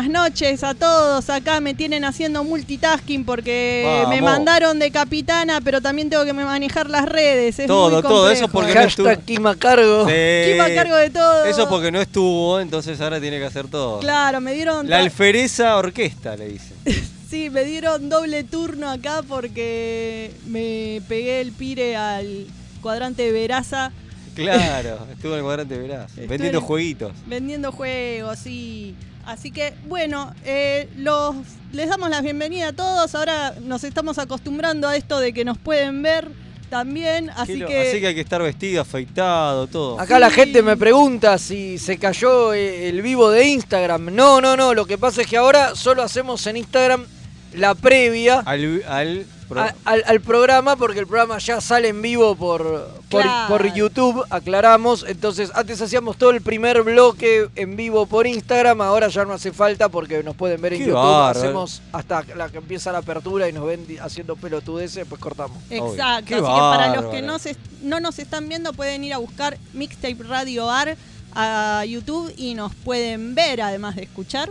buenas noches a todos. Acá me tienen haciendo multitasking porque me mandaron de capitana, pero también tengo que manejar las redes. Es Todo, muy todo, eso porque no estuvo. Hashtag Kim a cargo. Sí. ¿Quién va a cargo de todo? Eso porque no estuvo, entonces ahora tiene que hacer todo. Claro, me dieron. La alfereza orquesta, le dicen. Sí, me dieron doble turno acá porque me pegué el pire al cuadrante de Veraza Claro, estuvo en el cuadrante de Verás, Estuve vendiendo en- jueguitos. vendiendo juegos, sí. Así que, bueno, eh, los, les damos la bienvenida a todos. Ahora nos estamos acostumbrando a esto de que nos pueden ver también. Así que, así que hay que estar vestido, afeitado, todo. Acá la gente me pregunta si se cayó eh, el vivo de Instagram. No, no, no. Lo que pasa es que ahora solo hacemos en Instagram la previa Al, al pro- a- al, al programa porque el programa ya sale en vivo por, por, Claro. por YouTube, aclaramos. Entonces, antes hacíamos todo el primer bloque en vivo por Instagram, ahora ya no hace falta porque nos pueden ver en Qué YouTube. Hacemos hasta la que empieza la apertura y nos ven haciendo pelotudeces, pues cortamos. exacto. Qué Así que para los que no, se, no nos están viendo, pueden ir a buscar Mixtape Radio Ar a YouTube y nos pueden ver además de escuchar.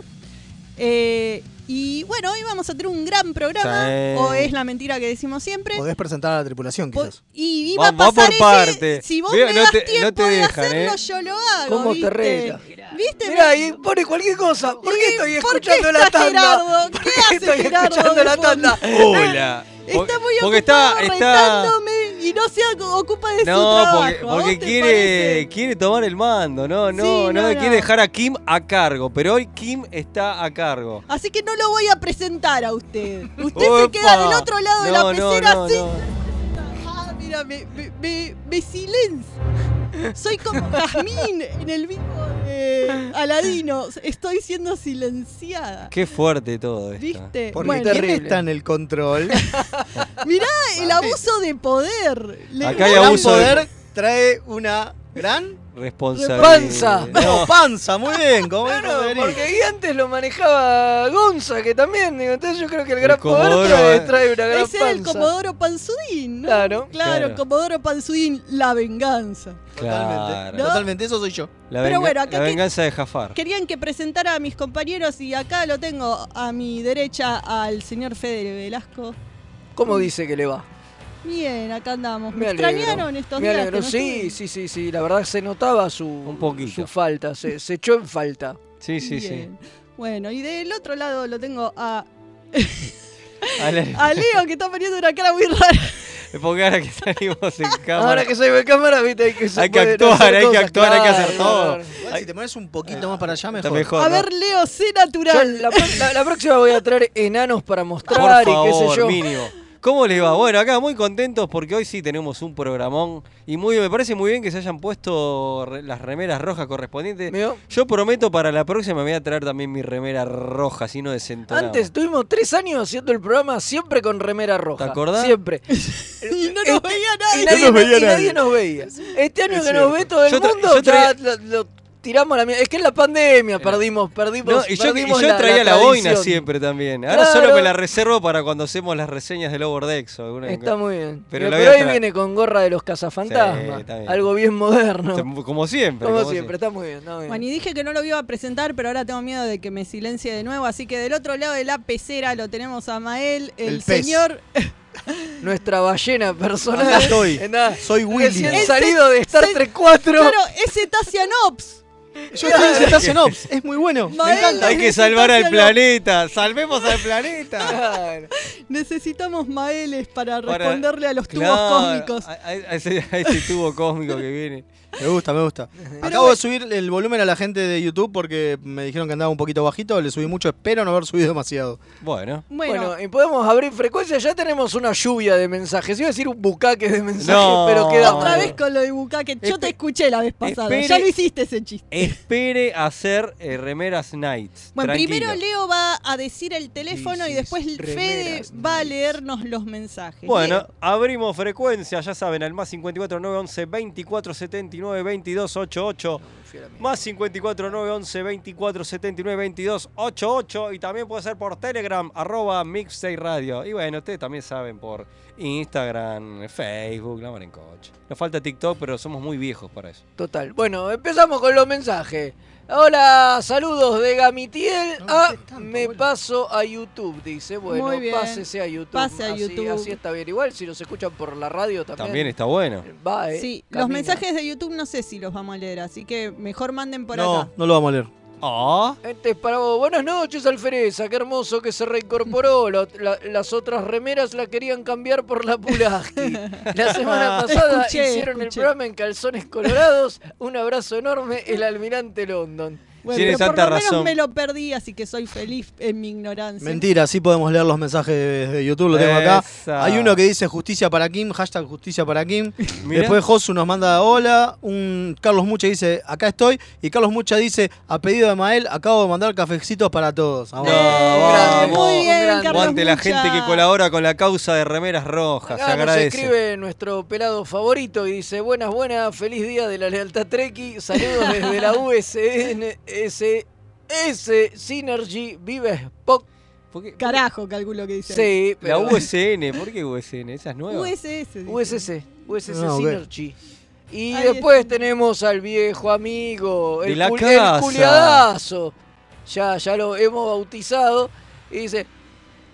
Eh, y bueno, hoy vamos a tener un gran programa. Sí. O es la mentira que decimos siempre. Podés presentar a la tripulación, quizás. Y iba Va- a va pasar por ese- parte. Si vos Veo, me no das te- no tiempo te de dejan, hacerlo, ¿eh? yo lo hago. ¿Cómo te ¿viste? reta? ¿Viste? Mirá, y pone cualquier cosa. ¿Por qué ¿Y estoy por qué escuchando la tanda? Gerardo? ¿Por ¿Qué qué hace estoy Gerardo escuchando la tanda? Hola. Está muy porque ocupado está, está retándome y no se ocupa de su No, trabajo. porque, ¿A vos porque quiere, quiere tomar el mando, no, no, Sí, no, no, quiere no. dejar a Kim a cargo, pero hoy Kim está a cargo. Así que no lo voy a presentar a usted. Usted se queda del otro lado de la No, no, pecera no, así. no. Ah, mira, me, me, me, me silencia. Soy como Jazmín en el vivo de Aladino. Estoy siendo silenciada. Qué fuerte todo esto. ¿Viste? Porque Bueno, ¿quién está en el control? mirá el abuso de poder. Le- Acá hay gran abuso de- poder trae una gran... Responsabilidad. Panza. No, No, panza, muy bien, como Claro, porque ahí antes lo manejaba Gonza, que también, digo, entonces yo creo que el gran poder Comodoro, trae, eh. trae una gran Ese era el panza. Comodoro Panzudín, ¿no? Claro. Claro, Claro. Comodoro Panzudín, la venganza. Totalmente, totalmente, eso soy yo. La, Pero bueno, acá la que- venganza de Jafar. Querían que presentara a mis compañeros y acá lo tengo a mi derecha al señor Fede Velasco. ¿Cómo dice que le va? Bien, acá andamos. ¿Me, Me alegro. extrañaron estos Me días? alegro, que no sí, estuve? sí, sí, sí, la verdad se notaba su, Un poquito. su falta, se, se echó en falta. Sí, sí, Bien. Bueno, y del otro lado lo tengo a, sí. A la- a Leo que está poniendo una cara muy rara. Porque ahora que salimos en cámara. Ahora que se ve cámara, viste, hay que, Hay que actuar, hacer hay que actuar, hay que hacer todo. si te pones un poquito más para allá, mejor. mejor. A ¿no? ver, Leo, sé Yo natural. la, pro- la- la próxima voy a traer enanos para Por mostrar y qué sé favor, yo. mínimo. ¿Cómo les va? Bueno, acá muy contentos porque hoy sí tenemos un programón y muy me parece muy bien que se hayan puesto re- las remeras rojas correspondientes. Yo prometo para la próxima me voy a traer también mi remera roja, así no desentonamos. Antes tuvimos tres años haciendo el programa siempre con remera roja. ¿Te acordás? Siempre. y no nos Este- veía Y nadie. nadie, nos veía y nadie nadie. nos veía. Este año Es que nos ve todo el Yo mundo, yo traía- ya lo, lo tiramos la mierda. Es que en la pandemia perdimos, perdimos. No, y yo, y yo traía la, boina siempre también. Ahora Claro. solo me la reservo para cuando hacemos las reseñas del Overdex. o alguna- Está muy bien. Pero traer. viene con gorra de los cazafantasmas. algo bien moderno. Como siempre. Como como siempre, está muy bien. está muy bien. Bueno, y dije que no lo iba a presentar, pero ahora tengo miedo de que me silencie de nuevo. Así que del otro lado de la pecera lo tenemos a Mael, el, señor. Nuestra ballena personal. Acá estoy. Eh, Soy Willy. Recién salido de Star Trek 4. Claro, es Cetacean Ops. Yo estoy en Cetacean Ops, es muy bueno. Me encanta. Hay que salvar al planeta. Salvemos al planeta. Necesitamos Maeles para, Para- responderle a los tubos Claro, cósmicos. A, a- a ese, a ese tubo cósmico que viene. Me gusta, me gusta. Acabo de subir el volumen a la gente de YouTube porque me dijeron que andaba un poquito bajito. Le subí mucho, espero no haber subido demasiado. Bueno. Bueno, Bueno, y podemos abrir frecuencia. Ya tenemos una lluvia de mensajes. Iba a decir un bucaque de mensajes, No. pero queda otra vez con lo de Bucaque. Yo Espe- te escuché la vez pasada. espere- Ya lo hiciste ese chiste. Espere hacer eh, remeras nights. Bueno, Tranquilo. primero Leo va a decir el teléfono y después Fede va a leernos los mensajes. Bueno, Leo. abrimos frecuencia, ya saben, al más 54 911 24 79 22 88. Más 54 911 24 79 22 88. Y también puede ser por Telegram, arroba Mixtape Radio. Y bueno, ustedes también saben por Instagram, Facebook, la mar en coche. Nos falta TikTok, pero somos muy viejos para eso. Total. Bueno, empezamos con los mensajes. Hola, saludos de Gamitiel. No, Ah, ¿qué es tanto, me paso a YouTube, dice. Bueno, Muy bien. pásese a YouTube. Pase a Así- YouTube. Así, está bien. Igual si nos escuchan por la radio también. También está bueno. Va, eh, Sí, los mensajes de YouTube no sé si los vamos a leer, así que mejor manden por No, acá. no lo vamos a leer. Ah, Este es para vos. Buenas noches, Alfereza. Qué hermoso que se reincorporó. La- la- las otras remeras la querían cambiar por la Pulaski. La semana pasada Escuché, hicieron el programa en calzones colorados. Un abrazo enorme, el almirante London. Bueno, Tienes pero por tanta lo menos razón. me lo perdí, así que soy feliz en mi ignorancia. Mentira, sí podemos leer los mensajes de, YouTube, lo tengo acá. Esa. Hay uno que dice justicia para Kim, hashtag justicia para Kim. Mirá. Después Josu nos manda hola. Un Carlos Mucha dice acá estoy. Y Carlos Mucha dice a pedido de Mael acabo de mandar cafecitos para todos. Vamos. No, grande, muy bien. Carlos Aguante la Mucha. gente que colabora con la causa de remeras rojas. Se Acá nos agradece. escribe nuestro pelado favorito y dice, buenas, buenas, feliz día de la lealtad Treki, saludos desde la USN, S, Synergy, Vive Spock. ¿Por qué? Carajo, calculo que dice. Sí, La. USN, ¿por qué USN? ¿Esa es nueva? USS. Ah, ok. Synergy. Y Ahí después está. tenemos al viejo amigo, De el, la cul- casa. el culiadazo. Ya, ya lo hemos bautizado. Y dice,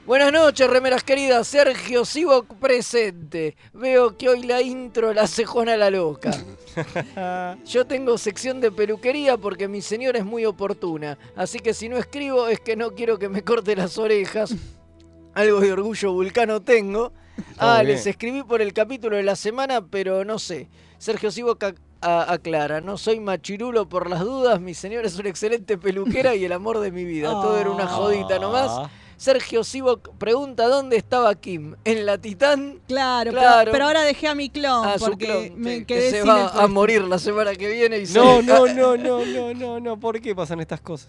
buenas noches, remeras queridas, Sergio Sivok presente. Veo que hoy la intro la hace Juana la loca. Yo tengo sección de peluquería porque mi señora es muy oportuna. Así que si no escribo es que no quiero que me corte las orejas. Algo de orgullo vulcano tengo. Ah, les escribí por el capítulo de la semana, pero no sé. Sergio a- aclara, no soy machirulo por las dudas, mi señora es una excelente peluquera y el amor de mi vida. Todo era una jodita nomás. Sergio Sivok pregunta dónde estaba Kim. ¿En la Titán? Claro, Claro. Pero, pero ahora dejé a mi clon Ah, porque clon, me sí, quedé que se sin va el a morir la semana que viene y No, se- no, no, no, no, no, no. ¿Por qué pasan estas cosas?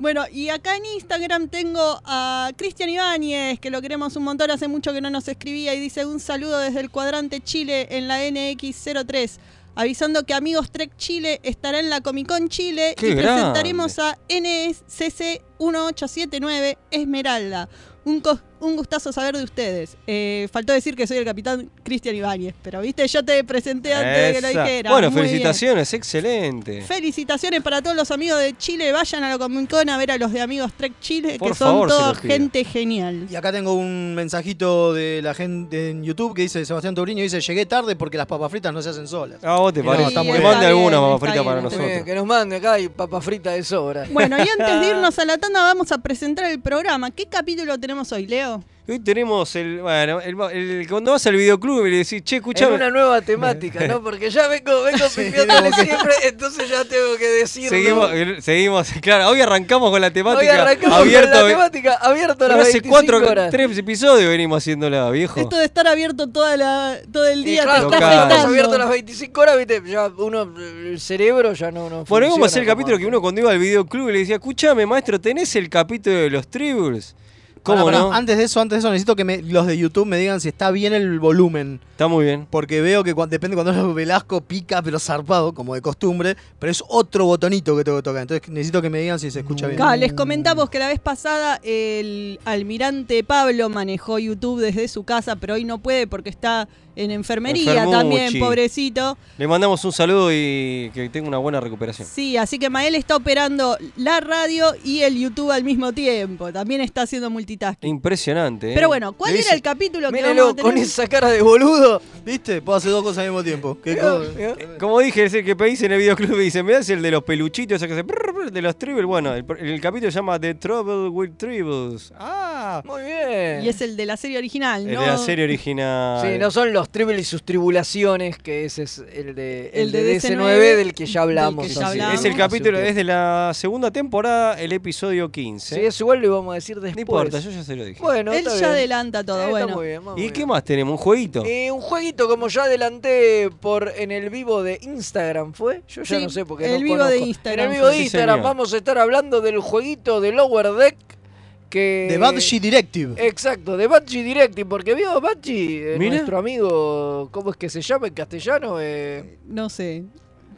Bueno, y acá en Instagram tengo a Cristian Ibáñez, que lo queremos un montón, hace mucho que no nos escribía, y dice un saludo desde el cuadrante Chile en la NX03, avisando que Amigos Trek Chile estará en la Comic Con Chile ¡Qué y grande! presentaremos a NSCC 1879 Esmeralda. Un, co- un gustazo saber de ustedes. Eh, faltó decir que soy el capitán Cristian Ibáñez, pero viste, yo te presenté antes de que lo dijera. Bueno, Muy bien. felicitaciones, excelente. Felicitaciones para todos los amigos de Chile. Vayan a la Comic Con a ver a los de Amigos Trek Chile, Por que son favor, pido. gente genial. Y acá tengo un mensajito de la gente en YouTube que dice Sebastián Tobriño dice llegué tarde porque las papas fritas no se hacen solas. A vos te parece. que bien. mande alguna papa frita bien, para nosotros. Que nos mande acá y papa frita de sobra. Bueno, y antes de irnos a la tanda vamos a presentar el programa. ¿Qué capítulo tenemos hoy, Leo? Hoy tenemos el. Bueno, el, el- cuando vas al videoclub y le decís, che, escuchame. una nueva temática, ¿no? Porque ya vengo, vengo siempre, entonces ya tengo que decirlo. Seguimos, eh, seguimos, claro, hoy arrancamos con la temática. Hoy arrancamos abierto, con la temática abierto a las hace 25 cuatro, horas. tres episodios venimos haciéndola, viejo. Esto de estar abierto toda la, todo el Y día claro, te abiertos las 25 horas, viste, ya uno, el cerebro ya no, no Bueno, vamos a hacer el capítulo que uno cuando iba al videoclub y le decía, escuchame, maestro, ¿tenés el capítulo de los tribbles? ¿Cómo Pará, pará, no? Antes de eso, antes de eso necesito que me- los de YouTube me digan si está bien el volumen. Está muy bien. Porque veo que depende cuando es Velasco pica pero zarpado, como de costumbre, pero es otro botonito que tengo que tocar. Entonces necesito que me digan si se escucha bien. Les comentamos que la vez pasada el almirante Pablo manejó YouTube desde su casa, pero hoy no puede porque está en enfermería también, pobrecito. Le mandamos un saludo y que tenga una buena recuperación. Sí, así que Mael está operando la radio y el YouTube al mismo tiempo. También está haciendo multitasking. Impresionante. ¿eh? Pero bueno, ¿cuál era dice- el capítulo que Míralo vamos a con tener? esa cara de boludo. ¿Viste? Puedo hacer dos cosas al mismo tiempo. ¿Qué Mirá, co- mirá. Como dije, es el que pedís en el videoclub y dice, me das el de los peluchitos, ese que se... brr, brr, de los tribbles. Bueno, el, el capítulo se llama The Trouble with Tribbles. Ah, Muy bien. Y es el de la serie original, el ¿no? de la serie original. Sí, no son los triples y sus tribulaciones, que ese es el de, el El de de DC9 DC9, del que ya hablamos. que ya hablamos. Es el capítulo, un es tiempo. de la segunda temporada, el episodio 15. Sí, eso igual lo íbamos a decir después. no importa, yo ya se lo dije. Bueno, Él ya bien. adelanta todo, Eh, está bueno. muy bien, ¿Y bien. qué más tenemos? ¿Un jueguito? Eh, un jueguito como ya adelanté por en el vivo de Instagram, ¿fue? Yo ya Sí, no sé porque el no vivo conozco. de Instagram En el vivo de Sí, Instagram señor. vamos a estar hablando del jueguito de Lower Deck que The Badgie Directive. Exacto, de Badgie Directive, porque vio Badgie, eh, nuestro amigo, ¿cómo es que se llama en castellano? Eh, No sé.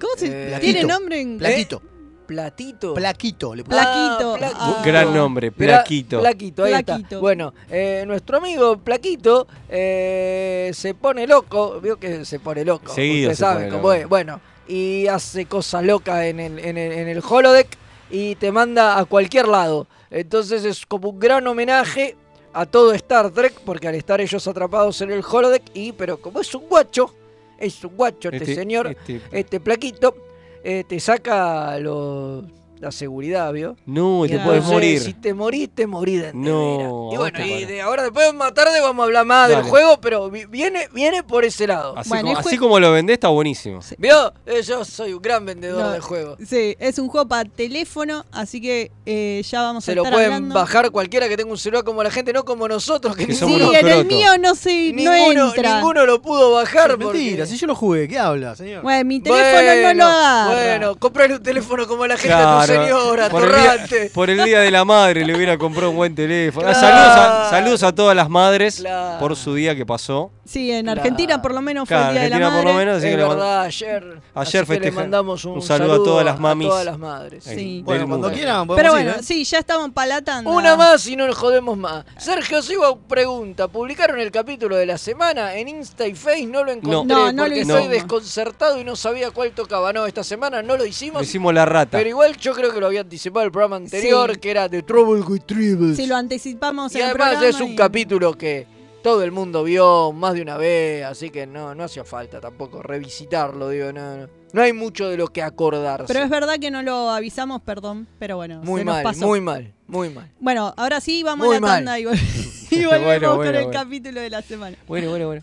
¿Cómo se Eh, tiene nombre en Plaquito. Platito. Plaquito. Le. Plaquito. Ah, Plaquito. Ah. Gran nombre, Pla- Plaquito. Plaquito, ahí Plaquito. está. Bueno, eh, nuestro amigo Plaquito eh, se pone loco, vio que se pone loco. Seguido Ustedes se pone cómo loco. es. Bueno, y hace cosas locas en el, en, el, en el holodeck y te manda a cualquier lado. Entonces es como un gran homenaje a todo Star Trek, porque al estar ellos atrapados en el holodeck, y pero como es un guacho, es un guacho este, Este- señor, este- este, plaquito, eh, te saca lo- la seguridad, ¿vio? No, te Claro. puedes morir. Si te morís, te morís de No, entera. Y bueno, te y de ahora después más tarde vamos a hablar más del juego, pero vi- viene, viene por ese lado. Así, Bueno, como, el jue- así como lo vendés, está buenísimo. ¿Vio? Eh, yo soy un gran vendedor No, de juegos. Sí, es un juego para teléfono, así que eh, ya vamos a Se lo estar pueden hablando. bajar cualquiera que tenga un celular como la gente, no como nosotros, que Que Sí, somos unos en el crotos. mío no se no ninguno, entra. ninguno lo pudo bajar. Porque- mentira, si yo lo jugué, ¿qué habla, señor? Bueno, mi teléfono no lo agarra. Bueno, comprale un teléfono como la gente a Claro, tu señora, por, el día, por el día de la madre le hubiera comprado un buen teléfono. Ah, Claro. Saludos, a, saludos a todas las madres Claro. por su día que pasó. Sí, en Claro. Argentina por lo menos fue Claro, el día de la Argentina madre. por lo menos, así es que le mando- verdad, ayer, Ayer así que le mandamos un, un saludo a todas las mamis. A todas las madres. Sí. Bueno, cuando quieran Pero ir, bueno, ¿eh? sí, ya estamos palatando. Una más y no nos jodemos más. Sergio Sigo pregunta, ¿publicaron el capítulo de la semana? En Insta y Face no lo encontré No, no porque estoy desconcertado y no sabía cuál tocaba. No, esta semana no lo hicimos. Lo hicimos la rata. Pero igual yo creo que lo había anticipado el programa anterior, Sí. que era The Trouble with Tribbles. Si lo anticipamos y en el además programa es un y- capítulo que todo el mundo vio más de una vez, así que no, no hacía falta tampoco revisitarlo, digo, no, no. No hay mucho de lo que acordarse. Pero es verdad que no lo avisamos, perdón, pero bueno, muy se nos mal, pasó. muy mal, muy mal. Bueno, ahora sí, vamos Muy a la mal. tanda y, vol- y volvemos Bueno, con bueno, el bueno. capítulo de la semana. Bueno, bueno, bueno.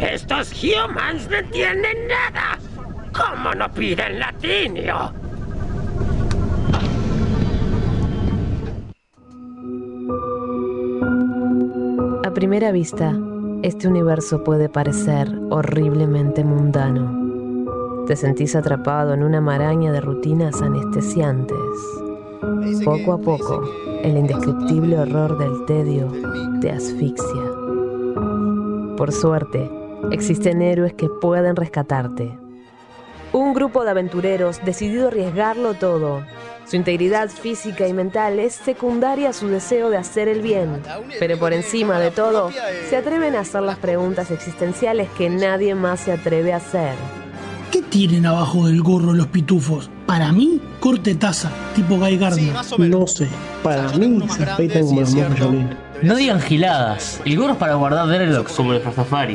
Estos humans no entienden nada. ¿Cómo no piden latinio? A primera vista, este universo puede parecer horriblemente mundano. Te sentís atrapado en una maraña de rutinas anestesiantes. Poco a poco, el indescriptible horror del tedio te asfixia. Por suerte, existen héroes que pueden rescatarte. Un grupo de aventureros decidido a arriesgarlo todo. Su integridad física y mental es secundaria a su deseo de hacer el bien. Pero por encima de todo, se atreven a hacer las preguntas existenciales que nadie más se atreve a hacer. ¿Qué tienen abajo del gorro los pitufos? Para mí, corte taza, tipo Guy Gardner. No sé, para O sea, yo mí se como No digan giladas. El gorro es para guardar Dreadlocks como los Rastafari.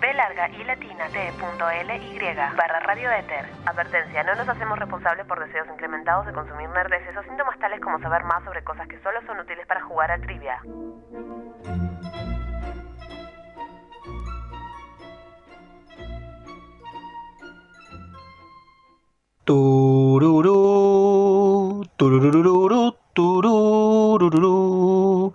b larga y latina t.ly barra radioéter. Advertencia, no nos hacemos responsables por deseos incrementados de consumir nerdeces o síntomas tales como saber más sobre cosas que solo son útiles para jugar a trivia. Tururú, tururururu, tururururu.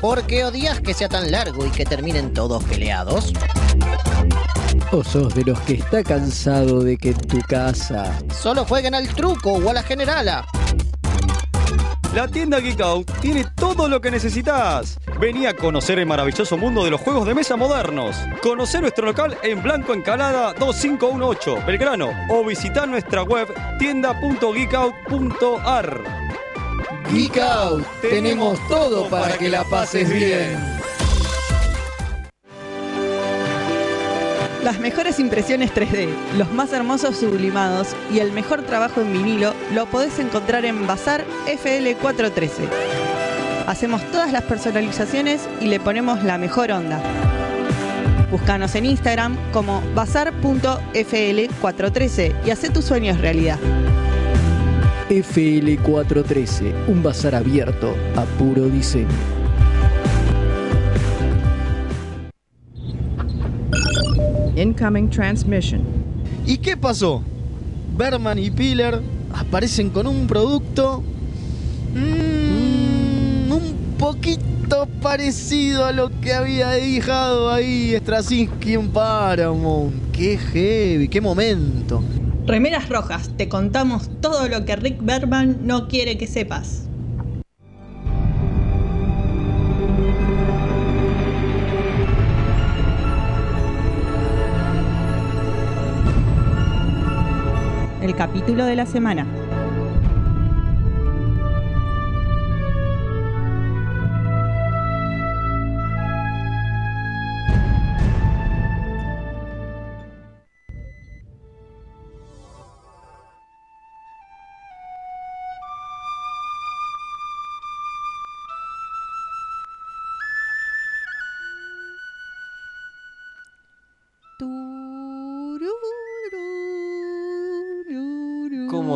¿Por qué odias que sea tan largo y que terminen todos peleados? ¿O sos de los que está cansado de que en tu casa Solo jueguen al truco o a la generala. La tienda Geek Out tiene todo lo que necesitas. Vení a conocer el maravilloso mundo de los juegos de mesa modernos. Conocer nuestro local en Blanco Encalada 2518, Belgrano. O visitar nuestra web tienda.geekout.ar. Geek Out, tenemos todo para que la pases bien. Las mejores impresiones 3D, los más hermosos sublimados y el mejor trabajo en vinilo lo podés encontrar en Bazar FL413. Hacemos todas las personalizaciones y le ponemos la mejor onda. Búscanos en Instagram como bazar.fl413 y haz tus sueños realidad. FL413, un bazar abierto a puro diseño. Incoming transmission. ¿Y qué pasó? Berman y Piller aparecen con un producto mm, un poquito parecido a lo que había dejado ahí Straczynski en Paramount. Qué heavy, qué momento. Remeras Rojas, te contamos todo lo que Rick Berman no quiere que sepas. El capítulo de la semana.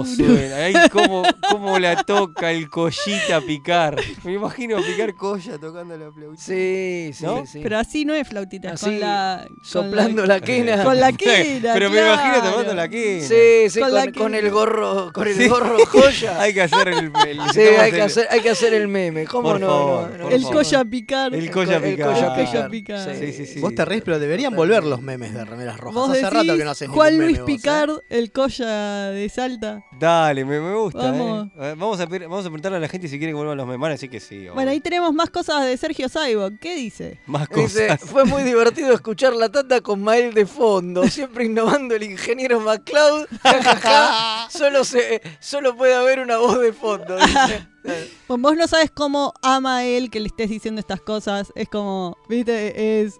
¿Cómo suena? Ahí cómo, cómo la toca el collita a picar. Me imagino picar colla tocando la flautita. Sí, sí, ¿No? sí. Pero así no es flautita, Así, con la. con soplando la quena. Con la quena. Pero me imagino tomando la quena. Sí, sí, Con con, la con que- el gorro, con el Sí. gorro joya. Hay que hacer el. el- Sí, hay que, el- hacer, hay que hacer el meme. ¿Cómo Por no? favor, no, no, por El favor. colla picar. El colla El picar. colla El picar. picar. Sí, sí, sí. Vos te reís, pero deberían volver los memes de remeras rojas. Hace rato que no haces Juan Luis ¿eh? Picard, el colla de Salta. Dale, me, me gusta. Vamos. eh. Eh, Vamos, a, pedir- vamos a preguntarle a la gente si quiere que vuelvan los memes. Van a decir que sí. Bueno, ahí tenemos más cosas de Sergio Saibok. ¿Qué dice? Más Dice, cosas. fue muy divertido escuchar la tanda con Mael de fondo, siempre innovando el ingeniero MacLeod. Solo, se, solo puede haber una voz de fondo. dice. Pues vos no sabes cómo ama él que le estés diciendo estas cosas. Es como, viste, es.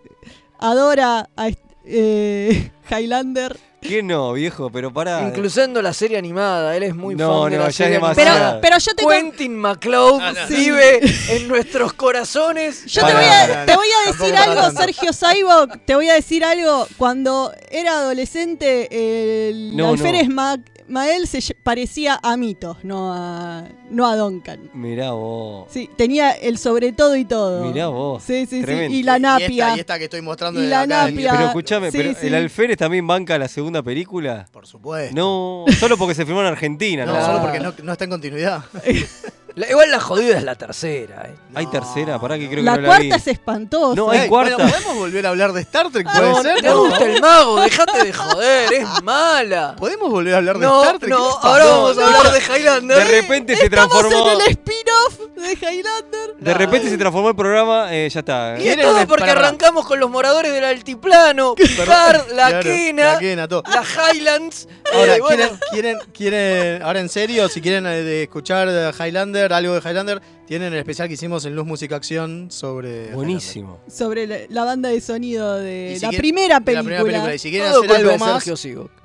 Adora a eh, Highlander. ¿Qué no, viejo? Pero pará. Incluyendo la serie animada, él es muy No, fan de no, la ya es serie demasiado. animada. Pero, pero yo te con- Quentin MacLeod vive en nuestros corazones. Yo te voy, a, te voy a decir para algo. Sergio Saibok. Te voy a decir algo. Cuando era adolescente, el No, alférez no. Ma- Mael se parecía a Mito, no a, no a Duncan. Mirá vos. Sí, tenía el sobre todo y todo. Mirá vos. Sí, sí, Tremendo. sí. Y la Y napia. esta, y esta que estoy mostrando Y de la acá. napia. Pero escúchame, Sí, pero sí. ¿el alférez también banca la segunda película? Por supuesto. No, solo porque se filmó en Argentina, No, ¿no? solo porque no, no está en continuidad. La- igual la jodida es la tercera. eh. Hay tercera, pará que creo la que no cuarta la vi. es espantosa. No, hay Ey, cuarta. bueno, ¿Podemos volver a hablar de Star Trek? ¿Puede No, ser? ¿Te No. gusta el mago? Dejate de joder, es mala. ¿Podemos volver a hablar de No, Star Trek? no, ahora vamos a hablar de Highlander. De repente se Estamos transformó. en el spin-off de Highlander. De repente se transformó el programa, eh, ya está. Y es ¿Quieren todo porque arrancamos con los moradores del altiplano, Picard, la Claro, quena, La quena, todo. la Highlands. Ahora, eh, bueno, ¿quieren, quieren, quieren, ahora en serio, si quieren eh, de escuchar de Highlander, algo de Highlander, Tienen el especial que hicimos en Luz Música Acción sobre. Buenísimo. Sobre la, la banda de sonido de si la, primera de película. La primera película. Y si quieren Todo hacer algo más.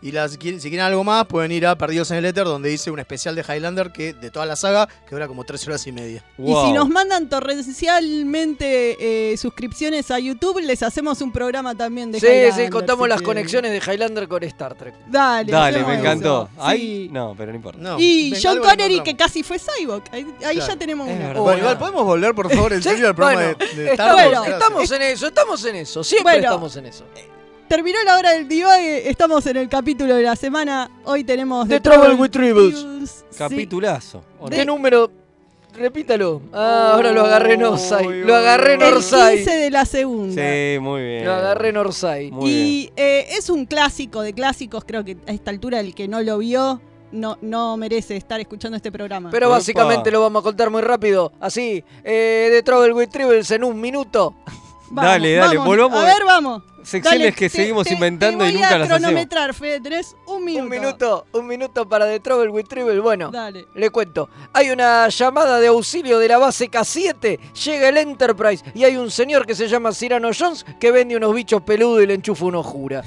Y las, si quieren algo más, pueden ir a Perdidos en el Éter, donde hice un especial de Highlander que de toda la saga que dura como tres horas y media. Y si nos mandan torrencialmente eh, suscripciones a YouTube, les hacemos un programa también de Sí, Highlander, sí, contamos si las quieren. conexiones de Highlander con Star Trek. Dale, Dale, me encantó. Ahí, Sí. no, pero no importa. y venga, John Connery, que casi fue Cyborg. Ahí, ahí Claro. ya tenemos una. Bueno, igual podemos volver, por favor, en Sí, serio al programa bueno, de, de bueno, Gracias. estamos en eso, estamos en eso, siempre Bueno. estamos en eso. Terminó la hora del divague, estamos en el capítulo de la semana. Hoy tenemos The Trouble with Tribbles. Capitulazo. ¿o no? ¿Qué número? Repítalo. Ah, ahora lo agarré en Orsay. Lo agarré en El Orsay. 15 de la segunda. Sí, muy bien. Lo agarré en Orsay. Muy bien. Y eh, es un clásico de clásicos, creo que a esta altura el que no lo vio no, no merece estar escuchando este programa. Pero básicamente lo vamos a contar muy rápido. Así, eh, The Trouble with Tribbles en un minuto. Vamos, dale, dale, vamos. volvamos. A ver, vamos. Secciones Dale, que te- seguimos te- inventando te y nunca a las hacemos. cronometrar, Fede, tenés un minuto. Un minuto, un minuto para The Trouble with Tribble. Bueno, Dale. le cuento. Hay una llamada de auxilio de la base K7. Llega el Enterprise y hay un señor que se llama Cyrano Jones que vende unos bichos peludos y le enchufa unos jura.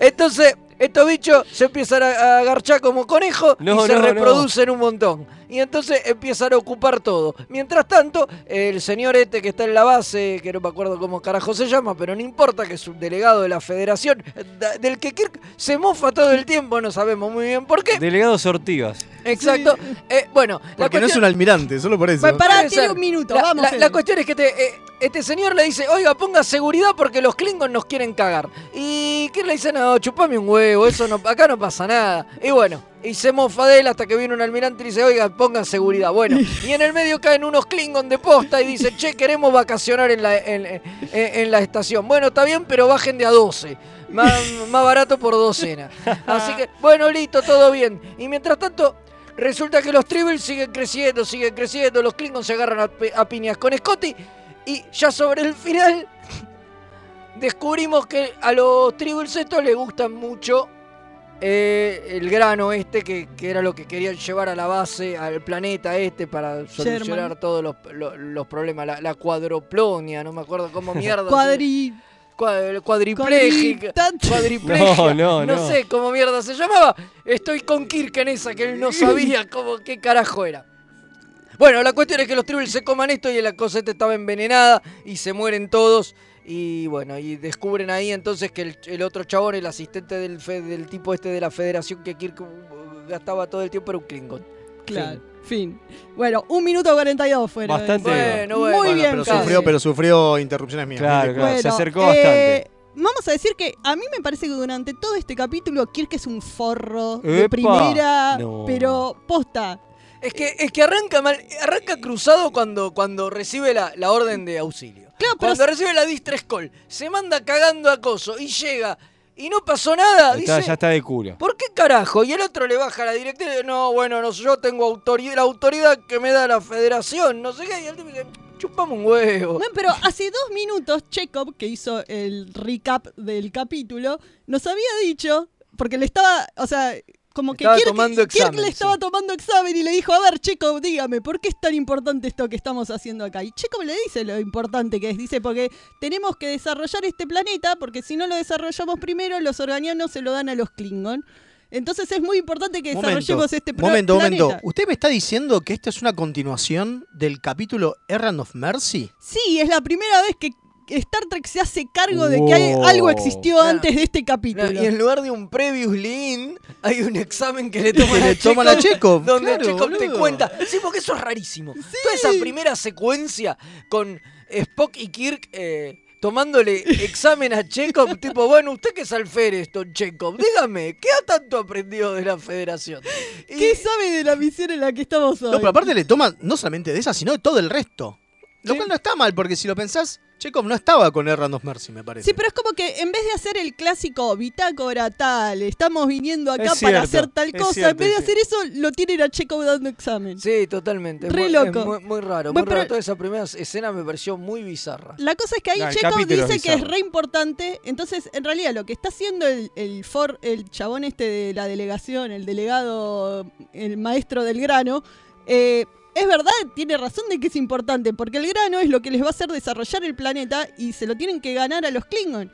Entonces, estos bichos se empiezan a, agarchar como conejos No, y se no, no. reproducen un montón. Y entonces empiezan a ocupar todo. Mientras tanto, el señor este que está en la base, que no me acuerdo cómo carajo se llama, pero no importa, que es un delegado de la federación, da- del que Kirk se mofa todo el tiempo, no sabemos muy bien por qué. Delegados Ortigas. Exacto. Eh, bueno, la Porque no es cuestión- un almirante, solo por eso. Pará, tiene un minuto, La, vamos. la- cuestión es que te- eh, este señor le dice, oiga, ponga seguridad porque los Klingons nos quieren cagar. Y Kirk le dice, no, chupame un huevo, eso no, acá no pasa nada. Y bueno, y se mofa de él hasta que viene un almirante y dice, oiga, pongan seguridad. Bueno, y en el medio caen unos Klingons de posta y dicen, che, queremos vacacionar en la, en, en- en la estación. Bueno, está bien, pero bajen de a 12. Más, más barato por docena. Así que, bueno, listo, todo bien. Y mientras tanto, resulta que los Tribbles siguen creciendo, siguen creciendo. Los Klingons se agarran a, a piñas con Scotty. Y ya sobre el final, descubrimos que a los Tribbles estos les gustan mucho eh, el grano este, que, que era lo que querían llevar a la base, al planeta este, para solucionar Sherman. todos los, los- los problemas. La, la cuadroplonia, no me acuerdo cómo mierda. se- Cuadri... Cuad- cuadripléjica. Cuadriplegia. No, no, no. sé cómo mierda se llamaba. Estoy con Kirk en esa, que él no sabía cómo, qué carajo era. Bueno, la cuestión es que los tribbles se coman esto y la coseta estaba envenenada y se mueren todos. Y bueno, y descubren ahí entonces que el, el otro chabón, el asistente del, fe- del tipo este de la federación que Kirk uh, gastaba todo el tiempo, era un Klingon. Claro, fin. Bueno, un minuto 42 fuera. Bastante. Bueno, bueno. Muy Bueno, bien, pero Casi. sufrió, pero sufrió interrupciones mías. Claro, claro. se acercó eh, bastante. Vamos a decir que a mí me parece que durante todo este capítulo Kirk es un forro de primera, No. pero posta. Es que, es que arranca mal, arranca cruzado cuando, cuando recibe la, la orden de auxilio. Claro, pero Cuando recibe la distress call, se manda cagando a coso y llega y no pasó nada. Está- dice, ya está de culo. ¿por qué carajo? Y el otro le baja la directiva y dice, no, bueno, no, yo tengo autoridad, la autoridad que me da la federación, no sé qué. Y el tipo dice, chupame un huevo. Bueno, pero hace dos minutos Chekhov, que hizo el recap del capítulo, nos había dicho, porque le estaba, o sea, como que Estaba Kirk, tomando Kirk examen, le estaba tomando examen y le dijo, a ver, Chekhov, dígame, ¿por qué es tan importante esto que estamos haciendo acá? Y Chekhov le dice lo importante que es, dice, porque tenemos que desarrollar este planeta, porque si no lo desarrollamos primero, los organianos se lo dan a los Klingon. Entonces es muy importante que desarrollemos este pro- momento, planeta. momento. ¿Usted me está diciendo que esta es una continuación del capítulo Errand of Mercy? Sí, es la primera vez que Star Trek se hace cargo de que hay- algo existió Claro. antes de este capítulo. y en lugar de un previously in, hay un examen que le toman, a, le toman a Chekhov, Donde claro, Chekhov te cuenta. Sí, porque eso es rarísimo. Toda esa primera secuencia con Spock y Kirk eh, tomándole examen a Chekhov, tipo, bueno, usted que es alférez, don Chekhov, dígame, ¿qué ha tanto aprendido de la federación? Y- ¿Qué sabe de la misión en la que estamos hoy? No, pero aparte le toman no solamente de esa, sino de todo el resto. Lo Sí. cual no está mal, porque si lo pensás, Chekhov no estaba con Errand of Mercy, me parece. Sí, pero es como que en vez de hacer el clásico bitácora tal, estamos viniendo acá Es para cierto, hacer tal cosa, cierto, en vez de sí. hacer eso, lo tienen a Chekhov dando examen. Sí, totalmente. Re muy, loco. es muy, muy raro, Bueno, muy raro. pero- Toda esa primera escena me pareció muy bizarra. La cosa es que ahí No, Chekhov es dice que es re importante, entonces en realidad lo que está haciendo el, el, for, el chabón este de la delegación, el delegado, el maestro del grano, eh, es verdad, tiene razón de que es importante, porque el grano es lo que les va a hacer desarrollar el planeta y se lo tienen que ganar a los Klingon.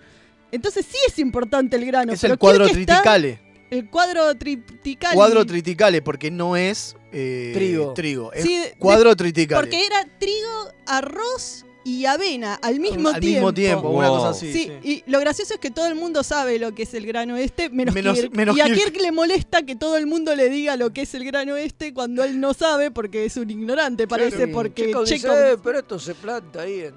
Entonces sí es importante el grano. Es pero el cuadro está- triticale. El cuadro triticale. Cuadro triticale, porque no es eh, Trigo. trigo. Es Sí, de- cuadro de- triticale. Porque era trigo, arroz y avena al mismo Al tiempo. mismo tiempo, una cosa así. Sí, y lo gracioso es que todo el mundo sabe lo que es el grano este, menos, Menos- Kirk. menos y a Kirk. Kirk le molesta que todo el mundo le diga lo que es el grano este cuando él no sabe porque es un ignorante, parece, Sí, porque dice, Chekhov- "Eh, pero esto se planta ahí en,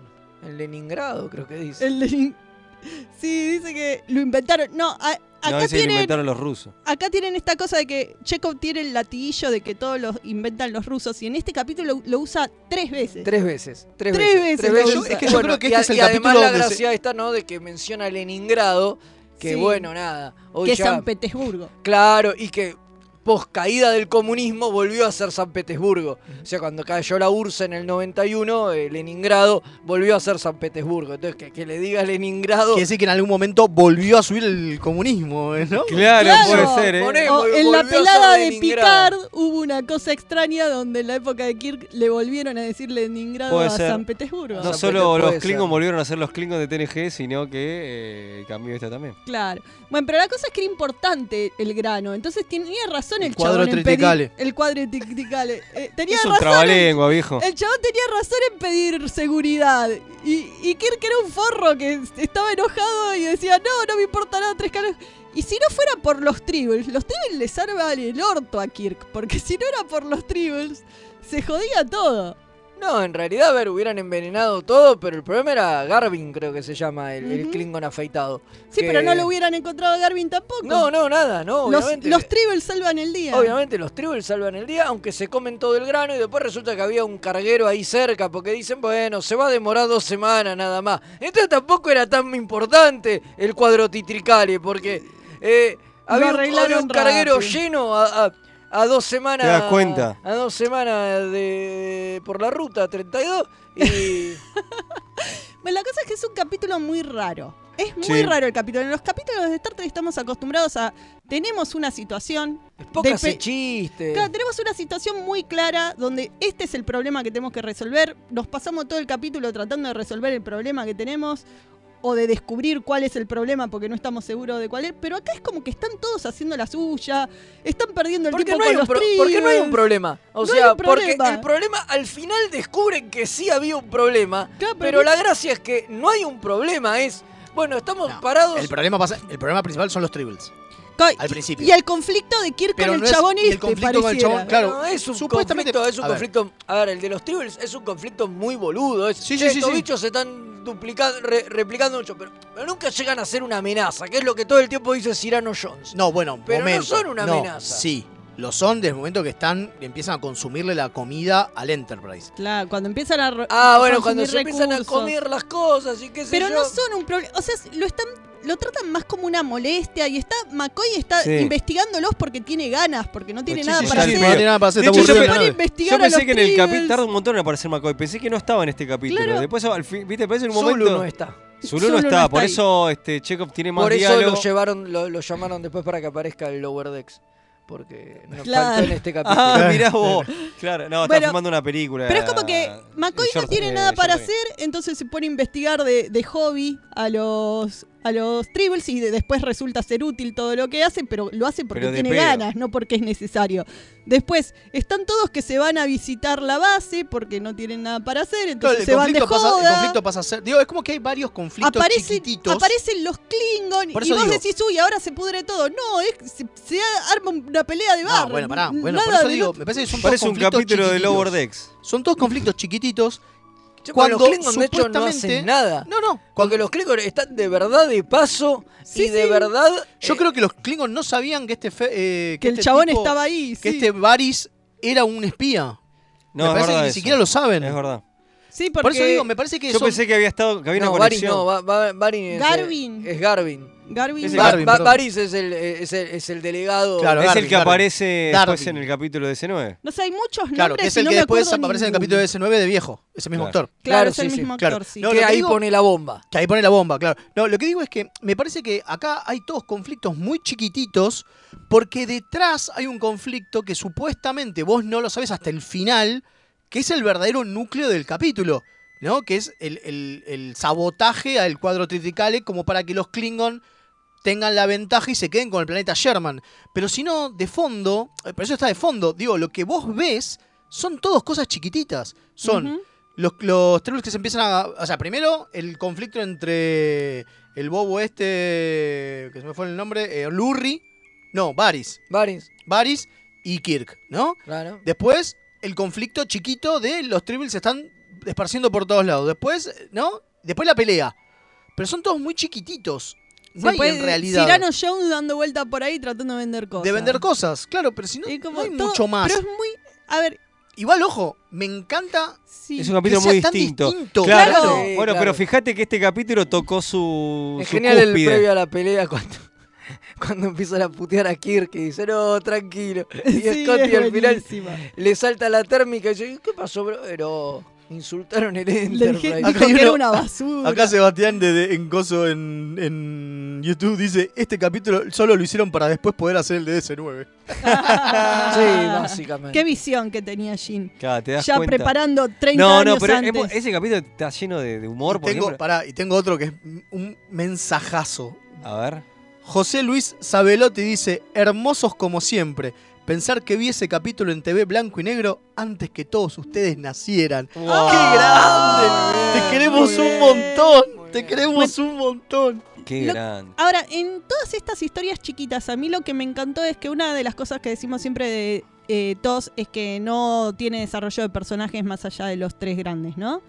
en Leningrado, creo que dice. el Lenin- Sí, dice que lo inventaron. No, a- No, acá lo tienen inventaron los rusos. Acá tienen esta cosa de que Chekhov tiene el latiguillo de que todos los inventan los rusos y en este capítulo lo, lo usa tres veces. Tres veces. Tres, Tres veces. veces tres lo veces. usa. Es que yo Bueno, creo que y este es el y además capítulo la donde se- gracia esta, ¿no? De que menciona Leningrado, que Sí. bueno, nada. Hoy que ya- San Petersburgo. Claro, y que post caída del comunismo volvió a ser San Petersburgo. O sea, cuando cayó la URSS en el 91, eh, Leningrado volvió a ser San Petersburgo. Entonces, que, que le diga Leningrado. Quiere decir que en algún momento volvió a subir el comunismo. ¿no? Claro, Claro. puede ser, ¿eh? O en la pelada de. Picard hubo una cosa extraña donde en la época de Kirk le volvieron a decir Leningrado Puede a ser. San Petersburgo. No San solo los Klingons volvieron a ser los Klingons de TNG, sino que eh, cambió esta también. Claro. Bueno, pero la cosa es que era importante el grano. Entonces tenía razón el, El cuadro chabón en pedir- triticale. El cuadro triticale. Eh, tenía Es un razón. viejo. El chabón tenía razón en pedir seguridad. Y, y Kirk era un forro que estaba enojado y decía, no, no me importa nada, tres caras. Y si no fuera por los tribbles, los tribbles le salvan el orto a Kirk. Porque si no era por los tribbles, se jodía todo. No, en realidad, a ver, hubieran envenenado todo, pero el problema era Garvin, creo que se llama, el, el Ujú. Klingon afeitado. Sí, que- pero no lo hubieran encontrado a Garvin tampoco. No, no, nada, no, Los, obviamente. los tribbles salvan el día. Obviamente los tribbles salvan el día, aunque se comen todo el grano y después resulta que había un carguero ahí cerca porque dicen, bueno, se va a demorar dos semanas nada más. Entonces tampoco era tan importante el cuadro titricale porque eh, había, un, había un carguero rápido. lleno a, a- a dos semanas. ¿Te das cuenta? A dos semanas de por la ruta 32 y... Bueno, la cosa es que es un capítulo muy raro. Es muy Sí. raro el capítulo. En los capítulos de Star Trek estamos acostumbrados a. Tenemos una situación. Poca de hace pe- chiste. Claro, tenemos una situación muy clara donde este es el problema que tenemos que resolver. Nos pasamos todo el capítulo tratando de resolver el problema que tenemos o de descubrir cuál es el problema porque no estamos seguros de cuál es. Pero acá es como que están todos haciendo la suya, están perdiendo el Porque tiempo no, con los pro- porque no hay un problema. O No sea, porque el problema al final descubren que sí había un problema. Claro, pero pero la gracia es que no hay un problema. Es, bueno, estamos parados. El problema, pasa, el problema principal son los tribbles. Al principio. Y el conflicto de Kirk Pero con no el es- chabón y el este, conflicto con el chabón, claro. No, es un supuestamente- conflicto, es un a ver. conflicto. A ver, el de los tribbles es un conflicto muy boludo. Es, Sí, "Che, sí, sí, estos sí. bichos se están re- replicando mucho, pero, pero nunca llegan a ser una amenaza, que es lo que todo el tiempo dice Cyrano Jones. No, bueno, Pero no son una No, amenaza. Sí, lo son desde el momento que están empiezan a consumirle la comida al Enterprise. Claro, cuando empiezan a. Ah, a bueno, cuando se empiezan a comer las cosas y qué sé Pero yo. no son un problema. O sea, lo están. Lo tratan más como una molestia y está McCoy está Sí. investigándolos porque tiene ganas, porque no tiene Sí, nada sí, para hacer. No tiene nada para hacer, De está hecho, yo investigar Yo a pensé los que en el capítulo tarda un montón en aparecer McCoy. Pensé que no estaba en este capítulo. Claro. Después, al fin, ¿viste? Parece en un Zulu momento. no está. Zulu no está. está por ahí. eso este, Chekhov tiene más Por eso diálogo. lo llevaron, lo, lo llamaron después para que aparezca el Lower Decks. Porque nos Claro. faltó en este capítulo. Ah, mirá vos. Claro, no, está Bueno, filmando una película. Pero es como que McCoy no tiene nada para hacer, entonces se pone a investigar de, de hobby a los a los tribbles y de- después resulta ser útil todo lo que hace, pero lo hace porque tiene pedo. ganas, no porque es necesario. Después están todos que se van a visitar la base porque no tienen nada para hacer, entonces el, se van de conflicto pasa, el conflicto pasa a ser. Digo, es como que hay varios conflictos Aparecen, chiquititos. aparecen los Klingon y vos digo- decís, uy, ahora se pudre todo. No, es, se, se arma una pelea de bar. No, bueno, pará. Bueno, por eso digo, me parece que son Parece un capítulo de. Lower Decks. Son todos conflictos chiquititos. Che, Cuando los Klingons de hecho no hacen nada. No, no. Porque los Klingons están de verdad de paso Sí, y de sí. verdad... Yo eh, creo que los Klingons no sabían que este. fe- eh, que el este chabón tipo- estaba ahí. Que sí. este Varys era un espía. No, me es parece verdad que ni eso. siquiera lo saben. Es verdad. Sí, porque Por eso digo, me parece que Yo son- pensé que había estado, que había no, una Varys conexión. no, Va- Va- Varys es, Garvin. es Garvin. Garvin es el, es, el, es el delegado. Claro, es Garvin, el que Garvin. aparece después Darwin. en el capítulo de C9. No sé, hay muchos nombres Claro, que es y el no que me después acuerdo aparece en el ninguno. capítulo de S9 de viejo. Ese mismo Claro. actor. Claro, Claro, es el sí, sí. mismo Claro. actor, sí. No, que ahí digo- pone la bomba. Que ahí pone la bomba, claro. No, lo que digo es que me parece que acá hay todos conflictos muy chiquititos porque detrás hay un conflicto que supuestamente vos no lo sabes hasta el final, que es el verdadero núcleo del capítulo, ¿no? Que es el, el- el sabotaje al cuadro triticale como para que los Klingon tengan la ventaja y se queden con el planeta Sherman. Pero si no, de fondo, eh, pero eso está de fondo, digo, lo que vos ves son todos cosas chiquititas. Son los, los que se empiezan a... O sea, primero el conflicto entre el bobo este, que se me fue el nombre, eh, Lurry, no, Varys. Varys. Varys y Kirk, ¿no? Claro. Después, el conflicto chiquito de los tribbles se están esparciendo por todos lados. Después, ¿no? Después la pelea. Pero son todos muy chiquititos. No hay puede- en realidad. Cyrano Jones dando vuelta por ahí tratando de vender cosas. De vender cosas, claro, pero si no, no hay todo- mucho más. Pero es muy. A ver. Igual, ojo, me encanta. Es un capítulo que sea muy tan distinto. distinto, Claro. claro. bueno, Sí, pero fíjate que este capítulo tocó su, Es su genial el cúspide. previo a la pelea cuando, cuando empiezan a putear a Kirk y dice, no, tranquilo. Y Sí, Scotty al final buenísima. le salta la térmica y dice, ¿qué pasó, bro? Pero insultaron el Enterprise. dije- dijo que era una basura. Acá Sebastián de, de- en Coso en, en YouTube dice, este capítulo solo lo hicieron para después poder hacer el de DS9. sí, básicamente. Qué visión que tenía Jin. Claro, te das Ya cuenta. preparando 30 no, años no, pero antes. ese capítulo está lleno de, de humor. por Tengo, pará, y tengo otro que es un mensajazo. A ver. José Luis Sabelotti dice, hermosos como siempre. Pensar que vi ese capítulo en TV blanco y negro antes que todos ustedes nacieran. ¡Qué grande! Te queremos un montón. Te queremos un montón. Qué Lo- grande. Ahora, en todas estas historias chiquitas, a mí lo que me encantó es que una de las cosas que decimos siempre de eh, TOS es que no tiene desarrollo de personajes más allá de los tres grandes, ¿no?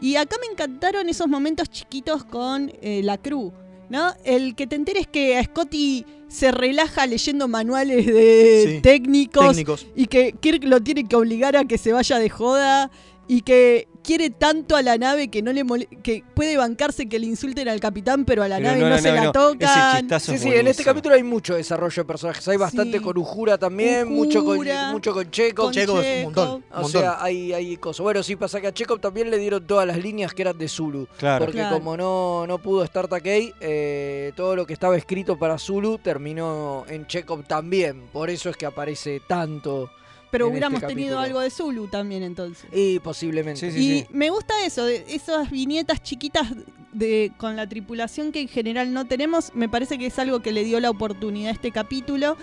Y acá me encantaron esos momentos chiquitos con eh, la crew, ¿no? El que te enteres que a Scotty se relaja leyendo manuales de Sí, técnicos, técnicos. y que Kirk lo tiene que obligar a que se vaya de joda y que quiere tanto a la nave que no le que puede bancarse que le insulten al capitán, pero a la Pero nave no, no, la se nave la no. tocan. Ese Sí, es sí, en este capítulo hay mucho desarrollo de personajes. Hay bastante Sí. con Ujura también, mucho con, mucho con Chekhov. con Chekhov es un montón, O montón. sea, hay, hay cosas. Bueno, sí, pasa que a Chekhov también le dieron todas las líneas que eran de Zulu. Claro. Porque Claro. como no, no pudo estar Takei, eh, todo lo que estaba escrito para Zulu terminó en Chekhov también. Por eso es que aparece tanto. Pero en hubiéramos este tenido algo de Zulu también entonces. Y posiblemente. Sí, sí, y sí. me gusta eso, de esas viñetas chiquitas de con la tripulación que en general no tenemos, me parece que es algo que le dio la oportunidad a este capítulo.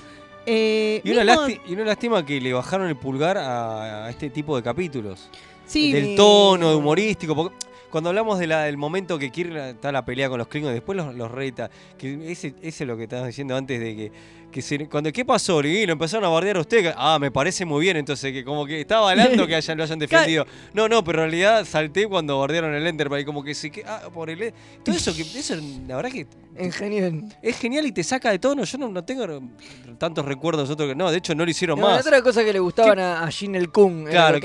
Eh, Y una, mismo- lasti- y una lástima que le bajaron el pulgar a, a este tipo de capítulos. Sí, del tono, de humorístico. Porque cuando hablamos de la- del momento que Kirk está la pelea con los Klingons, después los, los reta. Que ese, ese es lo que estabas diciendo antes de que. Que se- cuando, ¿Qué pasó? Lo empezaron a bardear a usted. Ah, me parece muy bien. Entonces, que como que estaba hablando que hayan, lo hayan defendido. No, no, pero en realidad salté cuando bardearon el Enterprise. Como que sí que. Ah, por el. Todo eso, que eso la verdad que. En genial. Es genial y te saca de tono. Yo no, no tengo tantos recuerdos que. No, de hecho no lo hicieron No, más. otra cosa que le gustaban a, a Jin el Kun. Claro,